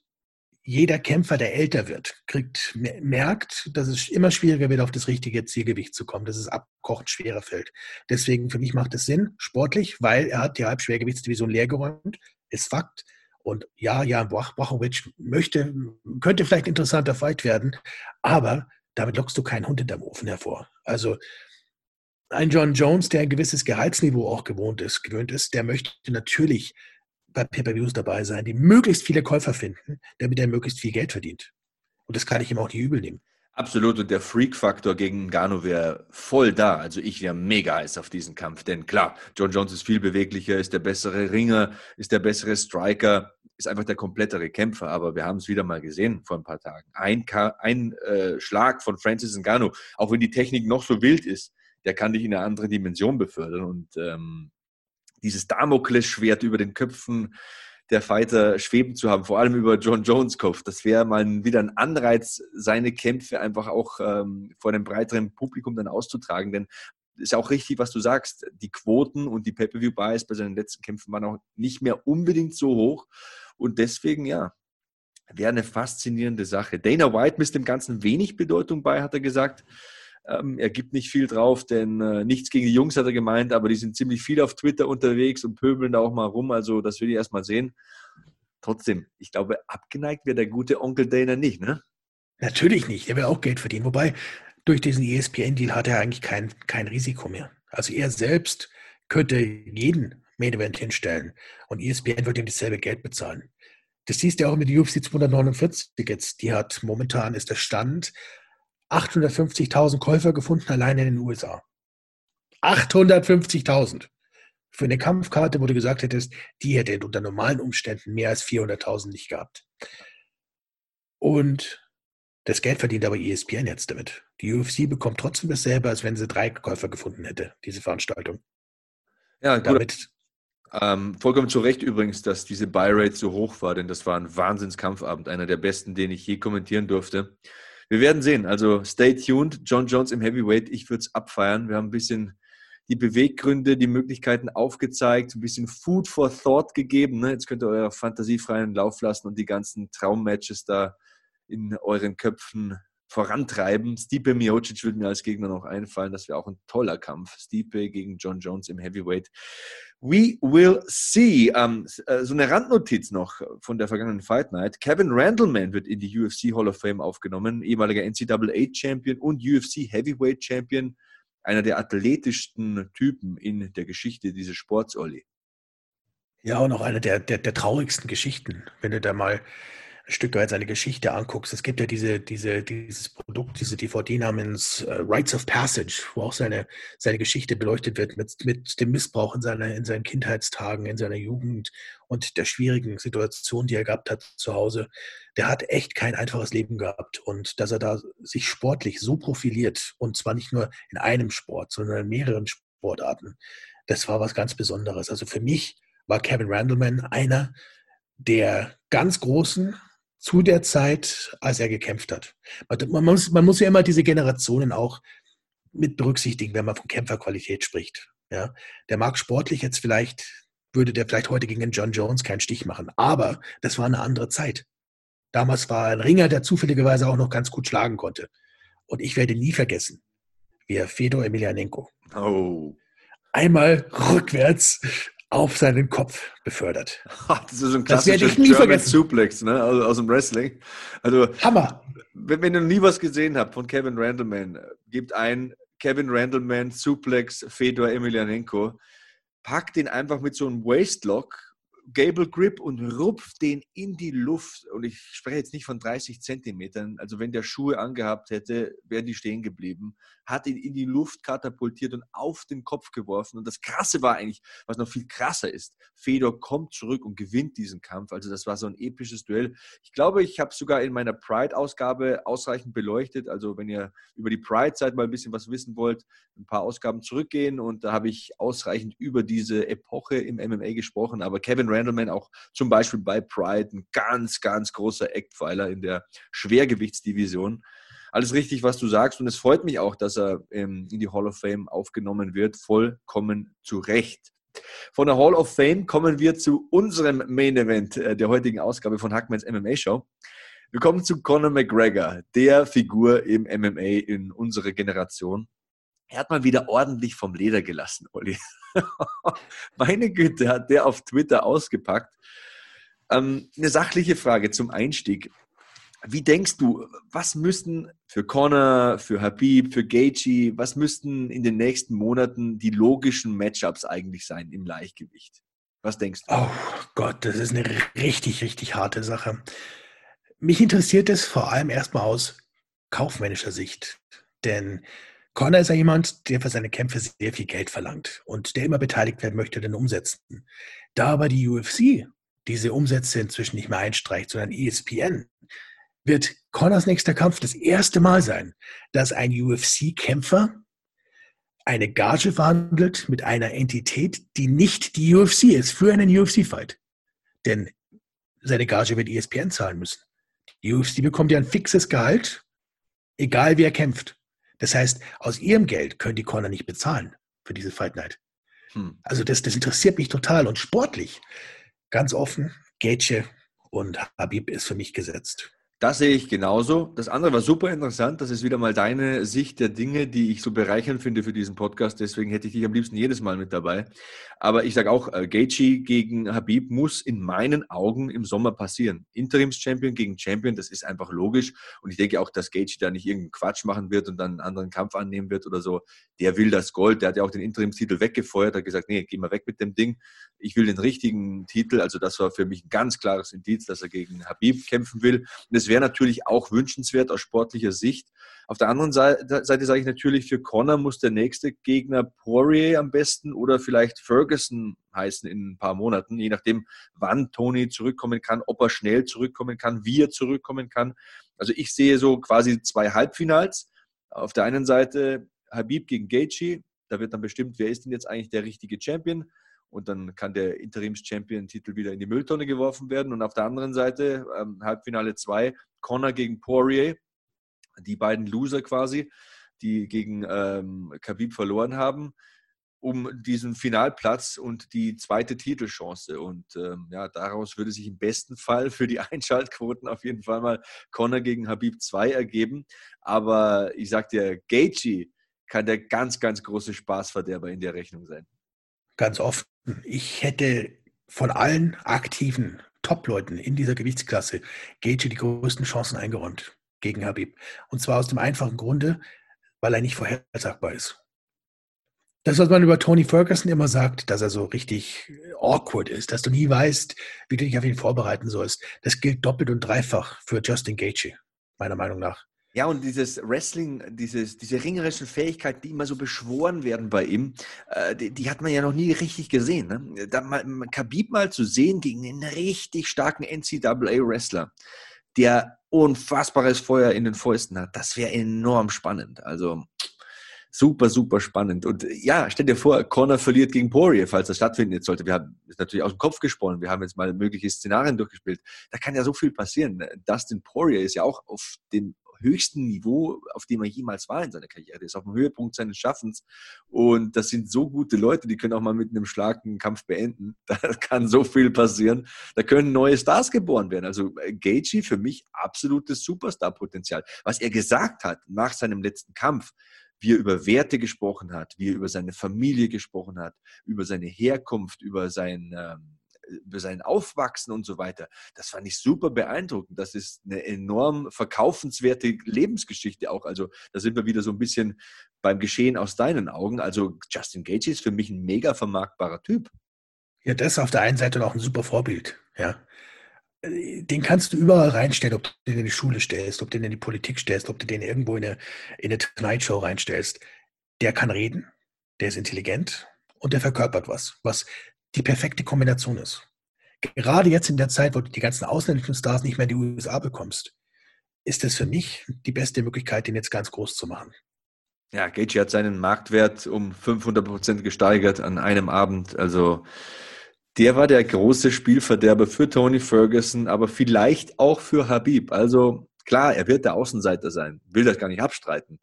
jeder Kämpfer, der älter wird, kriegt, merkt, dass es immer schwieriger wird, auf das richtige Zielgewicht zu kommen, dass es abkochen schwerer fällt. Deswegen für mich macht es Sinn, sportlich, weil er hat die Halbschwergewichtsdivision leergeräumt, ist Fakt. Und ja, Jan Brachowitsch möchte, könnte vielleicht ein interessanter Fight werden, aber damit lockst du keinen Hund in deinem Ofen hervor. Also ein John Jones, der ein gewisses Gehaltsniveau auch gewohnt ist, gewöhnt ist, der möchte natürlich bei Pay-Per-Views dabei sein, die möglichst viele Käufer finden, damit er möglichst viel Geld verdient. Und das kann ich ihm auch nicht übel nehmen.
Absolut. Und der Freak-Faktor gegen Gano wäre voll da. Also ich wäre mega heiß auf diesen Kampf. Denn klar, John Jones ist viel beweglicher, ist der bessere Ringer, ist der bessere Striker, ist einfach der komplettere Kämpfer. Aber wir haben es wieder mal gesehen vor ein paar Tagen. Ein, ein äh, Schlag von Francis Ngannou, auch wenn die Technik noch so wild ist, der kann dich in eine andere Dimension befördern. Und ähm, dieses Damoklesschwert über den Köpfen der Fighter schweben zu haben, vor allem über John Jones Kopf. Das wäre mal wieder ein Anreiz, seine Kämpfe einfach auch ähm, vor einem breiteren Publikum dann auszutragen. Denn ist auch richtig, was du sagst. Die Quoten und die Pay-Per-View-Bias bei seinen letzten Kämpfen waren auch nicht mehr unbedingt so hoch. Und deswegen, ja, wäre eine faszinierende Sache. Dana White misst dem Ganzen wenig Bedeutung bei, hat er gesagt. Ähm, er gibt nicht viel drauf, denn äh, nichts gegen die Jungs hat er gemeint, aber die sind ziemlich viel auf Twitter unterwegs und pöbeln da auch mal rum. Also das will ich erst mal sehen. Trotzdem, ich glaube, abgeneigt wäre der gute Onkel Dana nicht, ne?
Natürlich nicht. Er will auch Geld verdienen. Wobei, durch diesen ESPN-Deal hat er eigentlich kein, kein Risiko mehr. Also er selbst könnte jeden Main Event hinstellen und ESPN würde ihm dasselbe Geld bezahlen. Das siehst du auch mit der UFC 249 jetzt. Die hat momentan ist der Stand 850.000 Käufer gefunden, alleine in den USA. 850.000. Für eine Kampfkarte, wo du gesagt hättest, die hätte unter normalen Umständen mehr als 400.000 nicht gehabt. Und das Geld verdient aber ESPN jetzt damit. Die UFC bekommt trotzdem dasselbe, als wenn sie drei Käufer gefunden hätte, diese Veranstaltung.
Ja. Damit, ähm, vollkommen zu Recht übrigens, dass diese Buy-Rate so hoch war, denn das war ein Wahnsinnskampfabend, einer der besten, den ich je kommentieren durfte. Wir werden sehen. Also stay tuned. John Jones im Heavyweight. Ich würde es abfeiern. Wir haben ein bisschen die Beweggründe, die Möglichkeiten aufgezeigt, ein bisschen Food for Thought gegeben. Ne? Jetzt könnt ihr eurer Fantasie freien Lauf lassen und die ganzen Traummatches da in euren Köpfen vorantreiben. Stipe Miocic würde mir als Gegner noch einfallen. Das wäre auch ein toller Kampf. Stipe gegen John Jones im Heavyweight. We will see. Ähm, so eine Randnotiz noch von der vergangenen Fight Night. Kevin Randleman wird in die UFC Hall of Fame aufgenommen, ehemaliger NCAA Champion und UFC Heavyweight Champion, einer der athletischsten Typen in der Geschichte dieses Sports, Olli.
Ja, und auch eine der, der, der traurigsten Geschichten, wenn du da mal Stück weit seine Geschichte anguckst, es gibt ja diese, diese, dieses Produkt, diese DVD namens uh, Rites of Passage, wo auch seine, seine Geschichte beleuchtet wird mit, mit dem Missbrauch in, seiner, in seinen Kindheitstagen, in seiner Jugend und der schwierigen Situation, die er gehabt hat zu Hause. Der hat echt kein einfaches Leben gehabt und dass er da sich sportlich so profiliert und zwar nicht nur in einem Sport, sondern in mehreren Sportarten, das war was ganz Besonderes. Also für mich war Kevin Randleman einer der ganz Großen, zu der Zeit, als er gekämpft hat. Man muss, man muss ja immer diese Generationen auch mit berücksichtigen, wenn man von Kämpferqualität spricht. Ja, der mag sportlich jetzt vielleicht, würde der vielleicht heute gegen den John Jones keinen Stich machen. Aber das war eine andere Zeit. Damals war ein Ringer, der zufälligerweise auch noch ganz gut schlagen konnte. Und ich werde nie vergessen, wie er Fedor Emelianenko oh. einmal rückwärts auf seinen Kopf befördert.
Das ist ein klassischer German. Suplex ne? also aus dem Wrestling. Also,
Hammer.
Wenn, wenn ihr nie was gesehen habt von Kevin Randleman, gebt ein Kevin Randleman Suplex Fedor Emelianenko, packt ihn einfach mit so einem Waistlock Gable Grip und rupft den in die Luft. Und ich spreche jetzt nicht von 30 Zentimetern. Also wenn der Schuhe angehabt hätte, wären die stehen geblieben. Hat ihn in die Luft katapultiert und auf den Kopf geworfen. Und das Krasse war eigentlich, was noch viel krasser ist, Fedor kommt zurück und gewinnt diesen Kampf. Also das war so ein episches Duell. Ich glaube, ich habe sogar in meiner Pride-Ausgabe ausreichend beleuchtet. Also wenn ihr über die Pride-Zeit mal ein bisschen was wissen wollt, ein paar Ausgaben zurückgehen. Und da habe ich ausreichend über diese Epoche im MMA gesprochen. Aber Kevin Randleman auch zum Beispiel bei Pride ein ganz, ganz großer Eckpfeiler in der Schwergewichtsdivision. Alles richtig, was du sagst. Und es freut mich auch, dass er ähm, in die Hall of Fame aufgenommen wird. Vollkommen zu Recht. Von der Hall of Fame kommen wir zu unserem Main Event äh, der heutigen Ausgabe von Hackmans MMA Show. Wir kommen zu Conor McGregor, der Figur im MMA in unserer Generation. Er hat mal wieder ordentlich vom Leder gelassen, Olli. Meine Güte, hat der auf Twitter ausgepackt. Ähm, eine sachliche Frage zum Einstieg. Wie denkst du, was müssten für Connor, für Habib, für Gaethje, was müssten in den nächsten Monaten die logischen Matchups eigentlich sein im Leichtgewicht? Was denkst du?
Oh Gott, das ist eine richtig, richtig harte Sache. Mich interessiert es vor allem erstmal aus kaufmännischer Sicht. Denn Connor ist ja jemand, der für seine Kämpfe sehr viel Geld verlangt und der immer beteiligt werden möchte, den umsetzen. Da aber die UFC diese Umsätze inzwischen nicht mehr einstreicht, sondern ESPN, wird Connors nächster Kampf das erste Mal sein, dass ein UFC-Kämpfer eine Gage verhandelt mit einer Entität, die nicht die UFC ist, für einen UFC-Fight. Denn seine Gage wird ESPN zahlen müssen. Die UFC bekommt ja ein fixes Gehalt, egal wie er kämpft. Das heißt, aus ihrem Geld können die Connor nicht bezahlen für diese Fight Night. Hm. Also das, das interessiert mich total. Und sportlich, ganz offen, Gaethje und Habib ist für mich gesetzt.
Das sehe ich genauso. Das andere war super interessant. Das ist wieder mal deine Sicht der Dinge, die ich so bereichernd finde für diesen Podcast. Deswegen hätte ich dich am liebsten jedes Mal mit dabei. Aber ich sage auch, äh, Gaethje gegen Habib muss in meinen Augen im Sommer passieren. Interims-Champion gegen Champion, das ist einfach logisch. Und ich denke auch, dass Gaethje da nicht irgendeinen Quatsch machen wird und dann einen anderen Kampf annehmen wird oder so. Der will das Gold. Der hat ja auch den Interimstitel weggefeuert, hat gesagt, nee, geh mal weg mit dem Ding. Ich will den richtigen Titel. Also das war für mich ein ganz klares Indiz, dass er gegen Habib kämpfen will. Und es wäre natürlich auch wünschenswert aus sportlicher Sicht. Auf der anderen Seite, Seite sage ich natürlich, für Connor muss der nächste Gegner Poirier am besten oder vielleicht Ferguson heißen in ein paar Monaten, je nachdem, wann Tony zurückkommen kann, ob er schnell zurückkommen kann, wie er zurückkommen kann. Also ich sehe so quasi zwei Halbfinals. Auf der einen Seite Habib gegen Gaethje, da wird dann bestimmt, wer ist denn jetzt eigentlich der richtige Champion? Und dann kann der Interims-Champion-Titel wieder in die Mülltonne geworfen werden. Und auf der anderen Seite, ähm, Halbfinale 2, Connor gegen Poirier, die beiden Loser quasi, die gegen ähm, Khabib verloren haben, um diesen Finalplatz und die zweite Titelchance. Und ähm, ja, daraus würde sich im besten Fall für die Einschaltquoten auf jeden Fall mal Connor gegen Habib 2 ergeben. Aber ich sag dir, Gaethje kann der ganz, ganz große Spaßverderber in der Rechnung sein.
Ganz oft ich hätte von allen aktiven Top-Leuten in dieser Gewichtsklasse Gage die größten Chancen eingeräumt gegen Habib. Und zwar aus dem einfachen Grunde, weil er nicht vorhersagbar ist. Das, was man über Tony Ferguson immer sagt, dass er so richtig awkward ist, dass du nie weißt, wie du dich auf ihn vorbereiten sollst, das gilt doppelt und dreifach für Justin Gaethje, meiner Meinung nach.
Ja, und dieses Wrestling, dieses, diese ringerischen Fähigkeiten, die immer so beschworen werden bei ihm, äh, die, die, hat man ja noch nie richtig gesehen. Ne? Da mal, Khabib mal zu sehen gegen einen richtig starken NCAA-Wrestler, der unfassbares Feuer in den Fäusten hat, das wäre enorm spannend. Also super, super spannend. Und ja, stell dir vor, Connor verliert gegen Poirier, falls das stattfinden jetzt sollte. Wir haben es natürlich aus dem Kopf gesponnen. Wir haben jetzt mal mögliche Szenarien durchgespielt. Da kann ja so viel passieren. Dustin Poirier ist ja auch auf dem höchsten Niveau, auf dem er jemals war in seiner Karriere. Er ist auf dem Höhepunkt seines Schaffens. Und das sind so gute Leute, die können auch mal mit einem einen Kampf beenden. Da kann so viel passieren. Da können neue Stars geboren werden. Also äh, Gaethje für mich absolutes Superstar-Potenzial. Was er gesagt hat nach seinem letzten Kampf, wie er über Werte gesprochen hat, wie er über seine Familie gesprochen hat, über seine Herkunft, über sein ähm, über sein Aufwachsen und so weiter. Das fand ich super beeindruckend. Das ist eine enorm verkaufenswerte Lebensgeschichte auch. Also da sind wir wieder so ein bisschen beim Geschehen aus deinen Augen. Also Justin Gage ist für mich ein mega vermarktbarer Typ.
Ja, das ist auf der einen Seite auch ein super Vorbild. Ja. Den kannst du überall reinstellen, ob du den in die Schule stellst, ob du den in die Politik stellst, ob du den irgendwo in eine, in eine Tonight Show reinstellst. Der kann reden, der ist intelligent und der verkörpert was, was die perfekte Kombination ist. Gerade jetzt in der Zeit, wo du die ganzen ausländischen Stars nicht mehr in die USA bekommst, ist das für mich die beste Möglichkeit, den jetzt ganz groß zu machen.
Ja, Gaethje hat seinen Marktwert um 500 Prozent gesteigert an einem Abend. Also der war der große Spielverderber für Tony Ferguson, aber vielleicht auch für Habib. Also klar, er wird der Außenseiter sein, will das gar nicht abstreiten.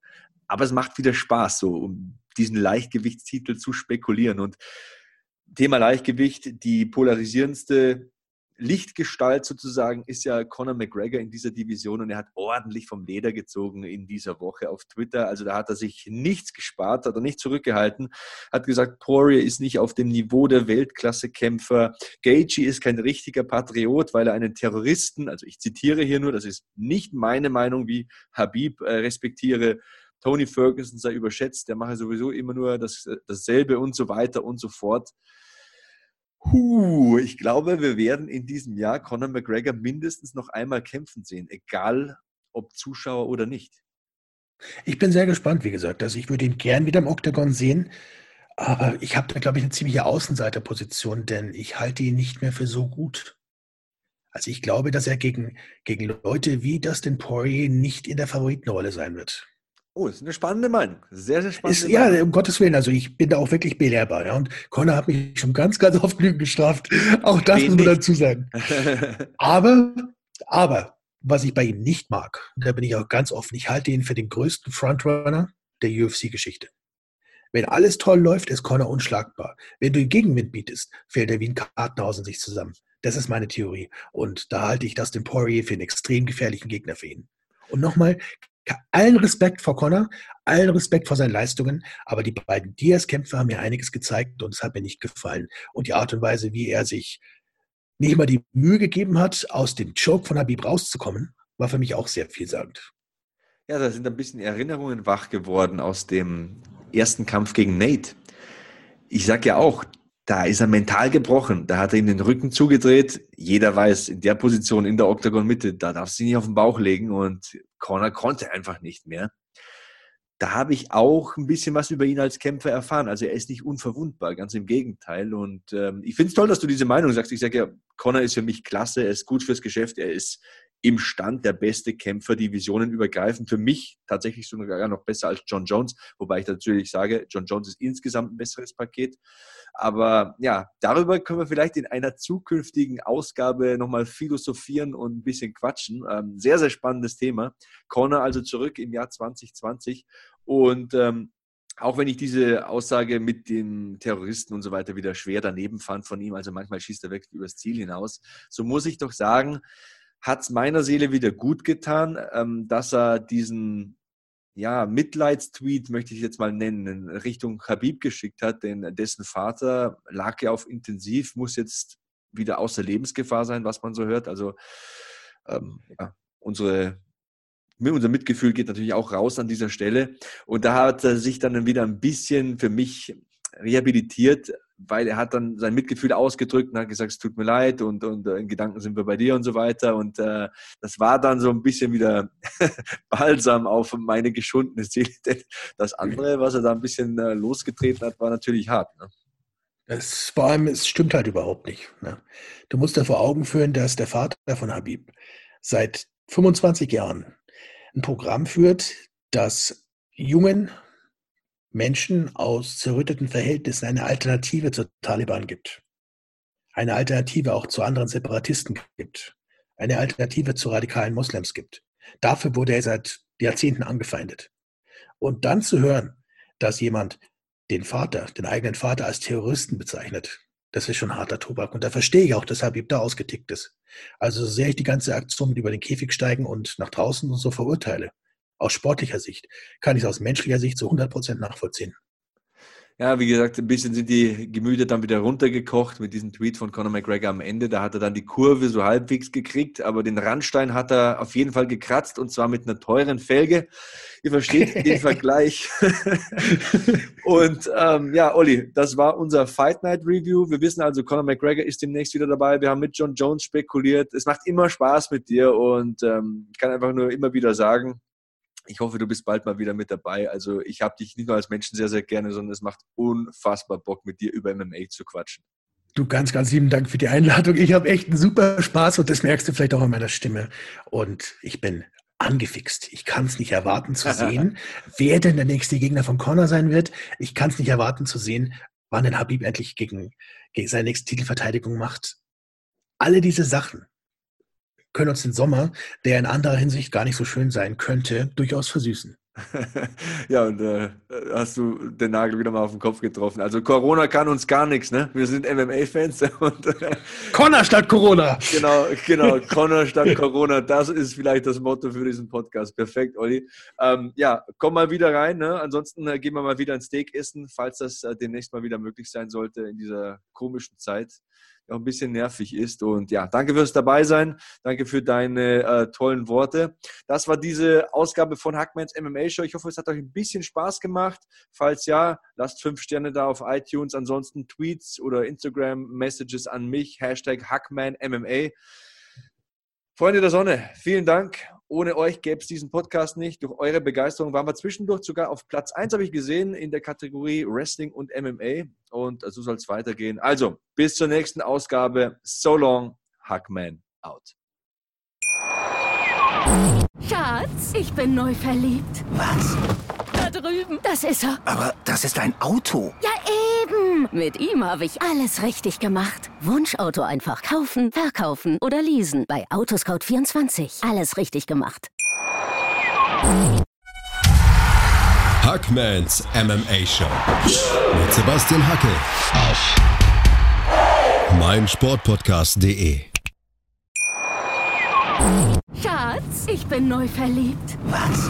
Aber es macht wieder Spaß, so um diesen Leichtgewichtstitel zu spekulieren. Und Thema Leichtgewicht, die polarisierendste Lichtgestalt sozusagen ist ja Conor McGregor in dieser Division und er hat ordentlich vom Leder gezogen in dieser Woche auf Twitter. Also da hat er sich nichts gespart, hat er nicht zurückgehalten, hat gesagt, Poirier ist nicht auf dem Niveau der Weltklasse-Kämpfer. Gaethje ist kein richtiger Patriot, weil er einen Terroristen, also ich zitiere hier nur, das ist nicht meine Meinung, wie Habib äh, respektiere. Tony Ferguson sei überschätzt, der mache sowieso immer nur das, dasselbe und so weiter und so fort. Huh, ich glaube, wir werden in diesem Jahr Conor McGregor mindestens noch einmal kämpfen sehen, egal ob Zuschauer oder nicht.
Ich bin sehr gespannt, wie gesagt. Also ich würde ihn gern wieder im Octagon sehen, aber ich habe da, glaube ich, eine ziemliche Außenseiterposition, denn ich halte ihn nicht mehr für so gut. Also ich glaube, dass er gegen, gegen Leute wie Dustin Poirier nicht in der Favoritenrolle sein wird.
Oh, das ist eine spannende Meinung. Sehr, sehr spannend.
Ist, ja, um Gottes Willen. Also ich bin da auch wirklich belehrbar. Ja. Und Connor hat mich schon ganz, ganz oft Lügen gestraft. Auch das muss man dazu sagen. aber, aber, was ich bei ihm nicht mag, da bin ich auch ganz offen, ich halte ihn für den größten Frontrunner der UFC-Geschichte. Wenn alles toll läuft, ist Connor unschlagbar. Wenn du ihm Gegenwind bietest, fällt er wie ein Kartenhaus in sich zusammen. Das ist meine Theorie. Und da halte ich Dustin Poirier für einen extrem gefährlichen Gegner für ihn. Und nochmal, allen Respekt vor Connor, allen Respekt vor seinen Leistungen, aber die beiden Diaz-Kämpfer haben mir einiges gezeigt und es hat mir nicht gefallen. Und die Art und Weise, wie er sich nicht mal die Mühe gegeben hat, aus dem Choke von Habib rauszukommen, war für mich auch sehr vielsagend.
Ja, da sind ein bisschen Erinnerungen wach geworden aus dem ersten Kampf gegen Nate. Ich sage ja auch, da ist er mental gebrochen. Da hat er ihm den Rücken zugedreht. Jeder weiß, in der Position in der Oktagon-Mitte, da darfst du ihn nicht auf den Bauch legen und Corner konnte einfach nicht mehr. Da habe ich auch ein bisschen was über ihn als Kämpfer erfahren. Also er ist nicht unverwundbar, ganz im Gegenteil. Und ähm, ich finde es toll, dass du diese Meinung sagst. Ich sage ja, Connor ist für mich klasse, er ist gut fürs Geschäft, er ist im Stand der beste Kämpfer, Divisionen übergreifend. Für mich tatsächlich sogar noch besser als John Jones, wobei ich natürlich sage, John Jones ist insgesamt ein besseres Paket. Aber ja, darüber können wir vielleicht in einer zukünftigen Ausgabe nochmal philosophieren und ein bisschen quatschen. Ähm, sehr, sehr spannendes Thema. Corner also zurück im Jahr 2020 und ähm, auch wenn ich diese Aussage mit den Terroristen und so weiter wieder schwer daneben fand von ihm, also manchmal schießt er wirklich übers Ziel hinaus, so muss ich doch sagen, hat es meiner Seele wieder gut getan, ähm, dass er diesen ja, Mitleidstweet, möchte ich jetzt mal nennen, in Richtung Habib geschickt hat, denn dessen Vater lag ja auf Intensiv, muss jetzt wieder außer Lebensgefahr sein, was man so hört. Also ähm, ja, unsere, unser Mitgefühl geht natürlich auch raus an dieser Stelle. Und da hat er sich dann wieder ein bisschen für mich rehabilitiert, weil er hat dann sein Mitgefühl ausgedrückt und hat gesagt, es tut mir leid und, und äh, in Gedanken sind wir bei dir und so weiter. Und äh, das war dann so ein bisschen wieder Balsam auf meine geschundene Seele. Das andere, was er da ein bisschen äh, losgetreten hat, war natürlich hart. Ne?
Das, vor allem, es stimmt halt überhaupt nicht. Ne? Du musst dir vor Augen führen, dass der Vater von Habib seit 25 Jahren ein Programm führt, das jungen Menschen aus zerrütteten Verhältnissen eine Alternative zur Taliban gibt. Eine Alternative auch zu anderen Separatisten gibt. Eine Alternative zu radikalen Moslems gibt. Dafür wurde er seit Jahrzehnten angefeindet. Und dann zu hören, dass jemand den Vater, den eigenen Vater als Terroristen bezeichnet, das ist schon harter Tobak. Und da verstehe ich auch, dass Habib da ausgetickt ist. Also so sehr ich die ganze Aktion mit über den Käfig steigen und nach draußen und so verurteile, aus sportlicher Sicht, kann ich es aus menschlicher Sicht zu 100 Prozent nachvollziehen.
Ja, wie gesagt, ein bisschen sind die Gemüter dann wieder runtergekocht mit diesem Tweet von Conor McGregor am Ende. Da hat er dann die Kurve so halbwegs gekriegt, aber den Randstein hat er auf jeden Fall gekratzt und zwar mit einer teuren Felge. Ihr versteht den Vergleich. und ähm, ja, Olli, das war unser Fight Night Review. Wir wissen also, Conor McGregor ist demnächst wieder dabei. Wir haben mit John Jones spekuliert. Es macht immer Spaß mit dir und ähm, ich kann einfach nur immer wieder sagen, ich hoffe, du bist bald mal wieder mit dabei. Also ich habe dich nicht nur als Menschen sehr, sehr gerne, sondern es macht unfassbar Bock, mit dir über MMA zu quatschen.
Du, ganz, ganz lieben Dank für die Einladung. Ich habe echt einen super Spaß und das merkst du vielleicht auch an meiner Stimme. Und ich bin angefixt. Ich kann es nicht erwarten zu sehen, wer denn der nächste Gegner von Connor sein wird. Ich kann es nicht erwarten zu sehen, wann denn Habib endlich gegen, gegen seine nächste Titelverteidigung macht. Alle diese Sachen können uns den Sommer, der in anderer Hinsicht gar nicht so schön sein könnte, durchaus versüßen.
ja, und äh, hast du den Nagel wieder mal auf den Kopf getroffen. Also Corona kann uns gar nichts, ne? Wir sind MMA-Fans. Äh,
Connor statt Corona!
Genau, genau, Connor statt Corona. Das ist vielleicht das Motto für diesen Podcast. Perfekt, Olli. Ähm, ja, komm mal wieder rein. Ne? Ansonsten äh, gehen wir mal wieder ein Steak essen, falls das äh, demnächst mal wieder möglich sein sollte in dieser komischen Zeit auch ein bisschen nervig ist. Und ja, danke fürs dabei sein. Danke für deine äh, tollen Worte. Das war diese Ausgabe von Hackmans MMA Show. Ich hoffe, es hat euch ein bisschen Spaß gemacht. Falls ja, lasst fünf Sterne da auf iTunes. Ansonsten Tweets oder Instagram-Messages an mich. Hashtag HackmanMMA. Freunde der Sonne, vielen Dank ohne euch gäbe es diesen Podcast nicht. Durch eure Begeisterung waren wir zwischendurch sogar auf Platz 1, habe ich gesehen, in der Kategorie Wrestling und MMA. Und so soll es weitergehen. Also, bis zur nächsten Ausgabe. So long, Hackman out.
Schatz, ich bin neu verliebt.
Was?
Da drüben. Das ist er.
Aber das ist ein Auto.
Ja, Mit ihm habe ich alles richtig gemacht. Wunschauto einfach kaufen, verkaufen oder leasen. Bei Autoscout24. Alles richtig gemacht.
Hackmans MMA Show. Mit Sebastian Hacke. Auf meinsportpodcast.de.
Schatz, ich bin neu verliebt.
Was?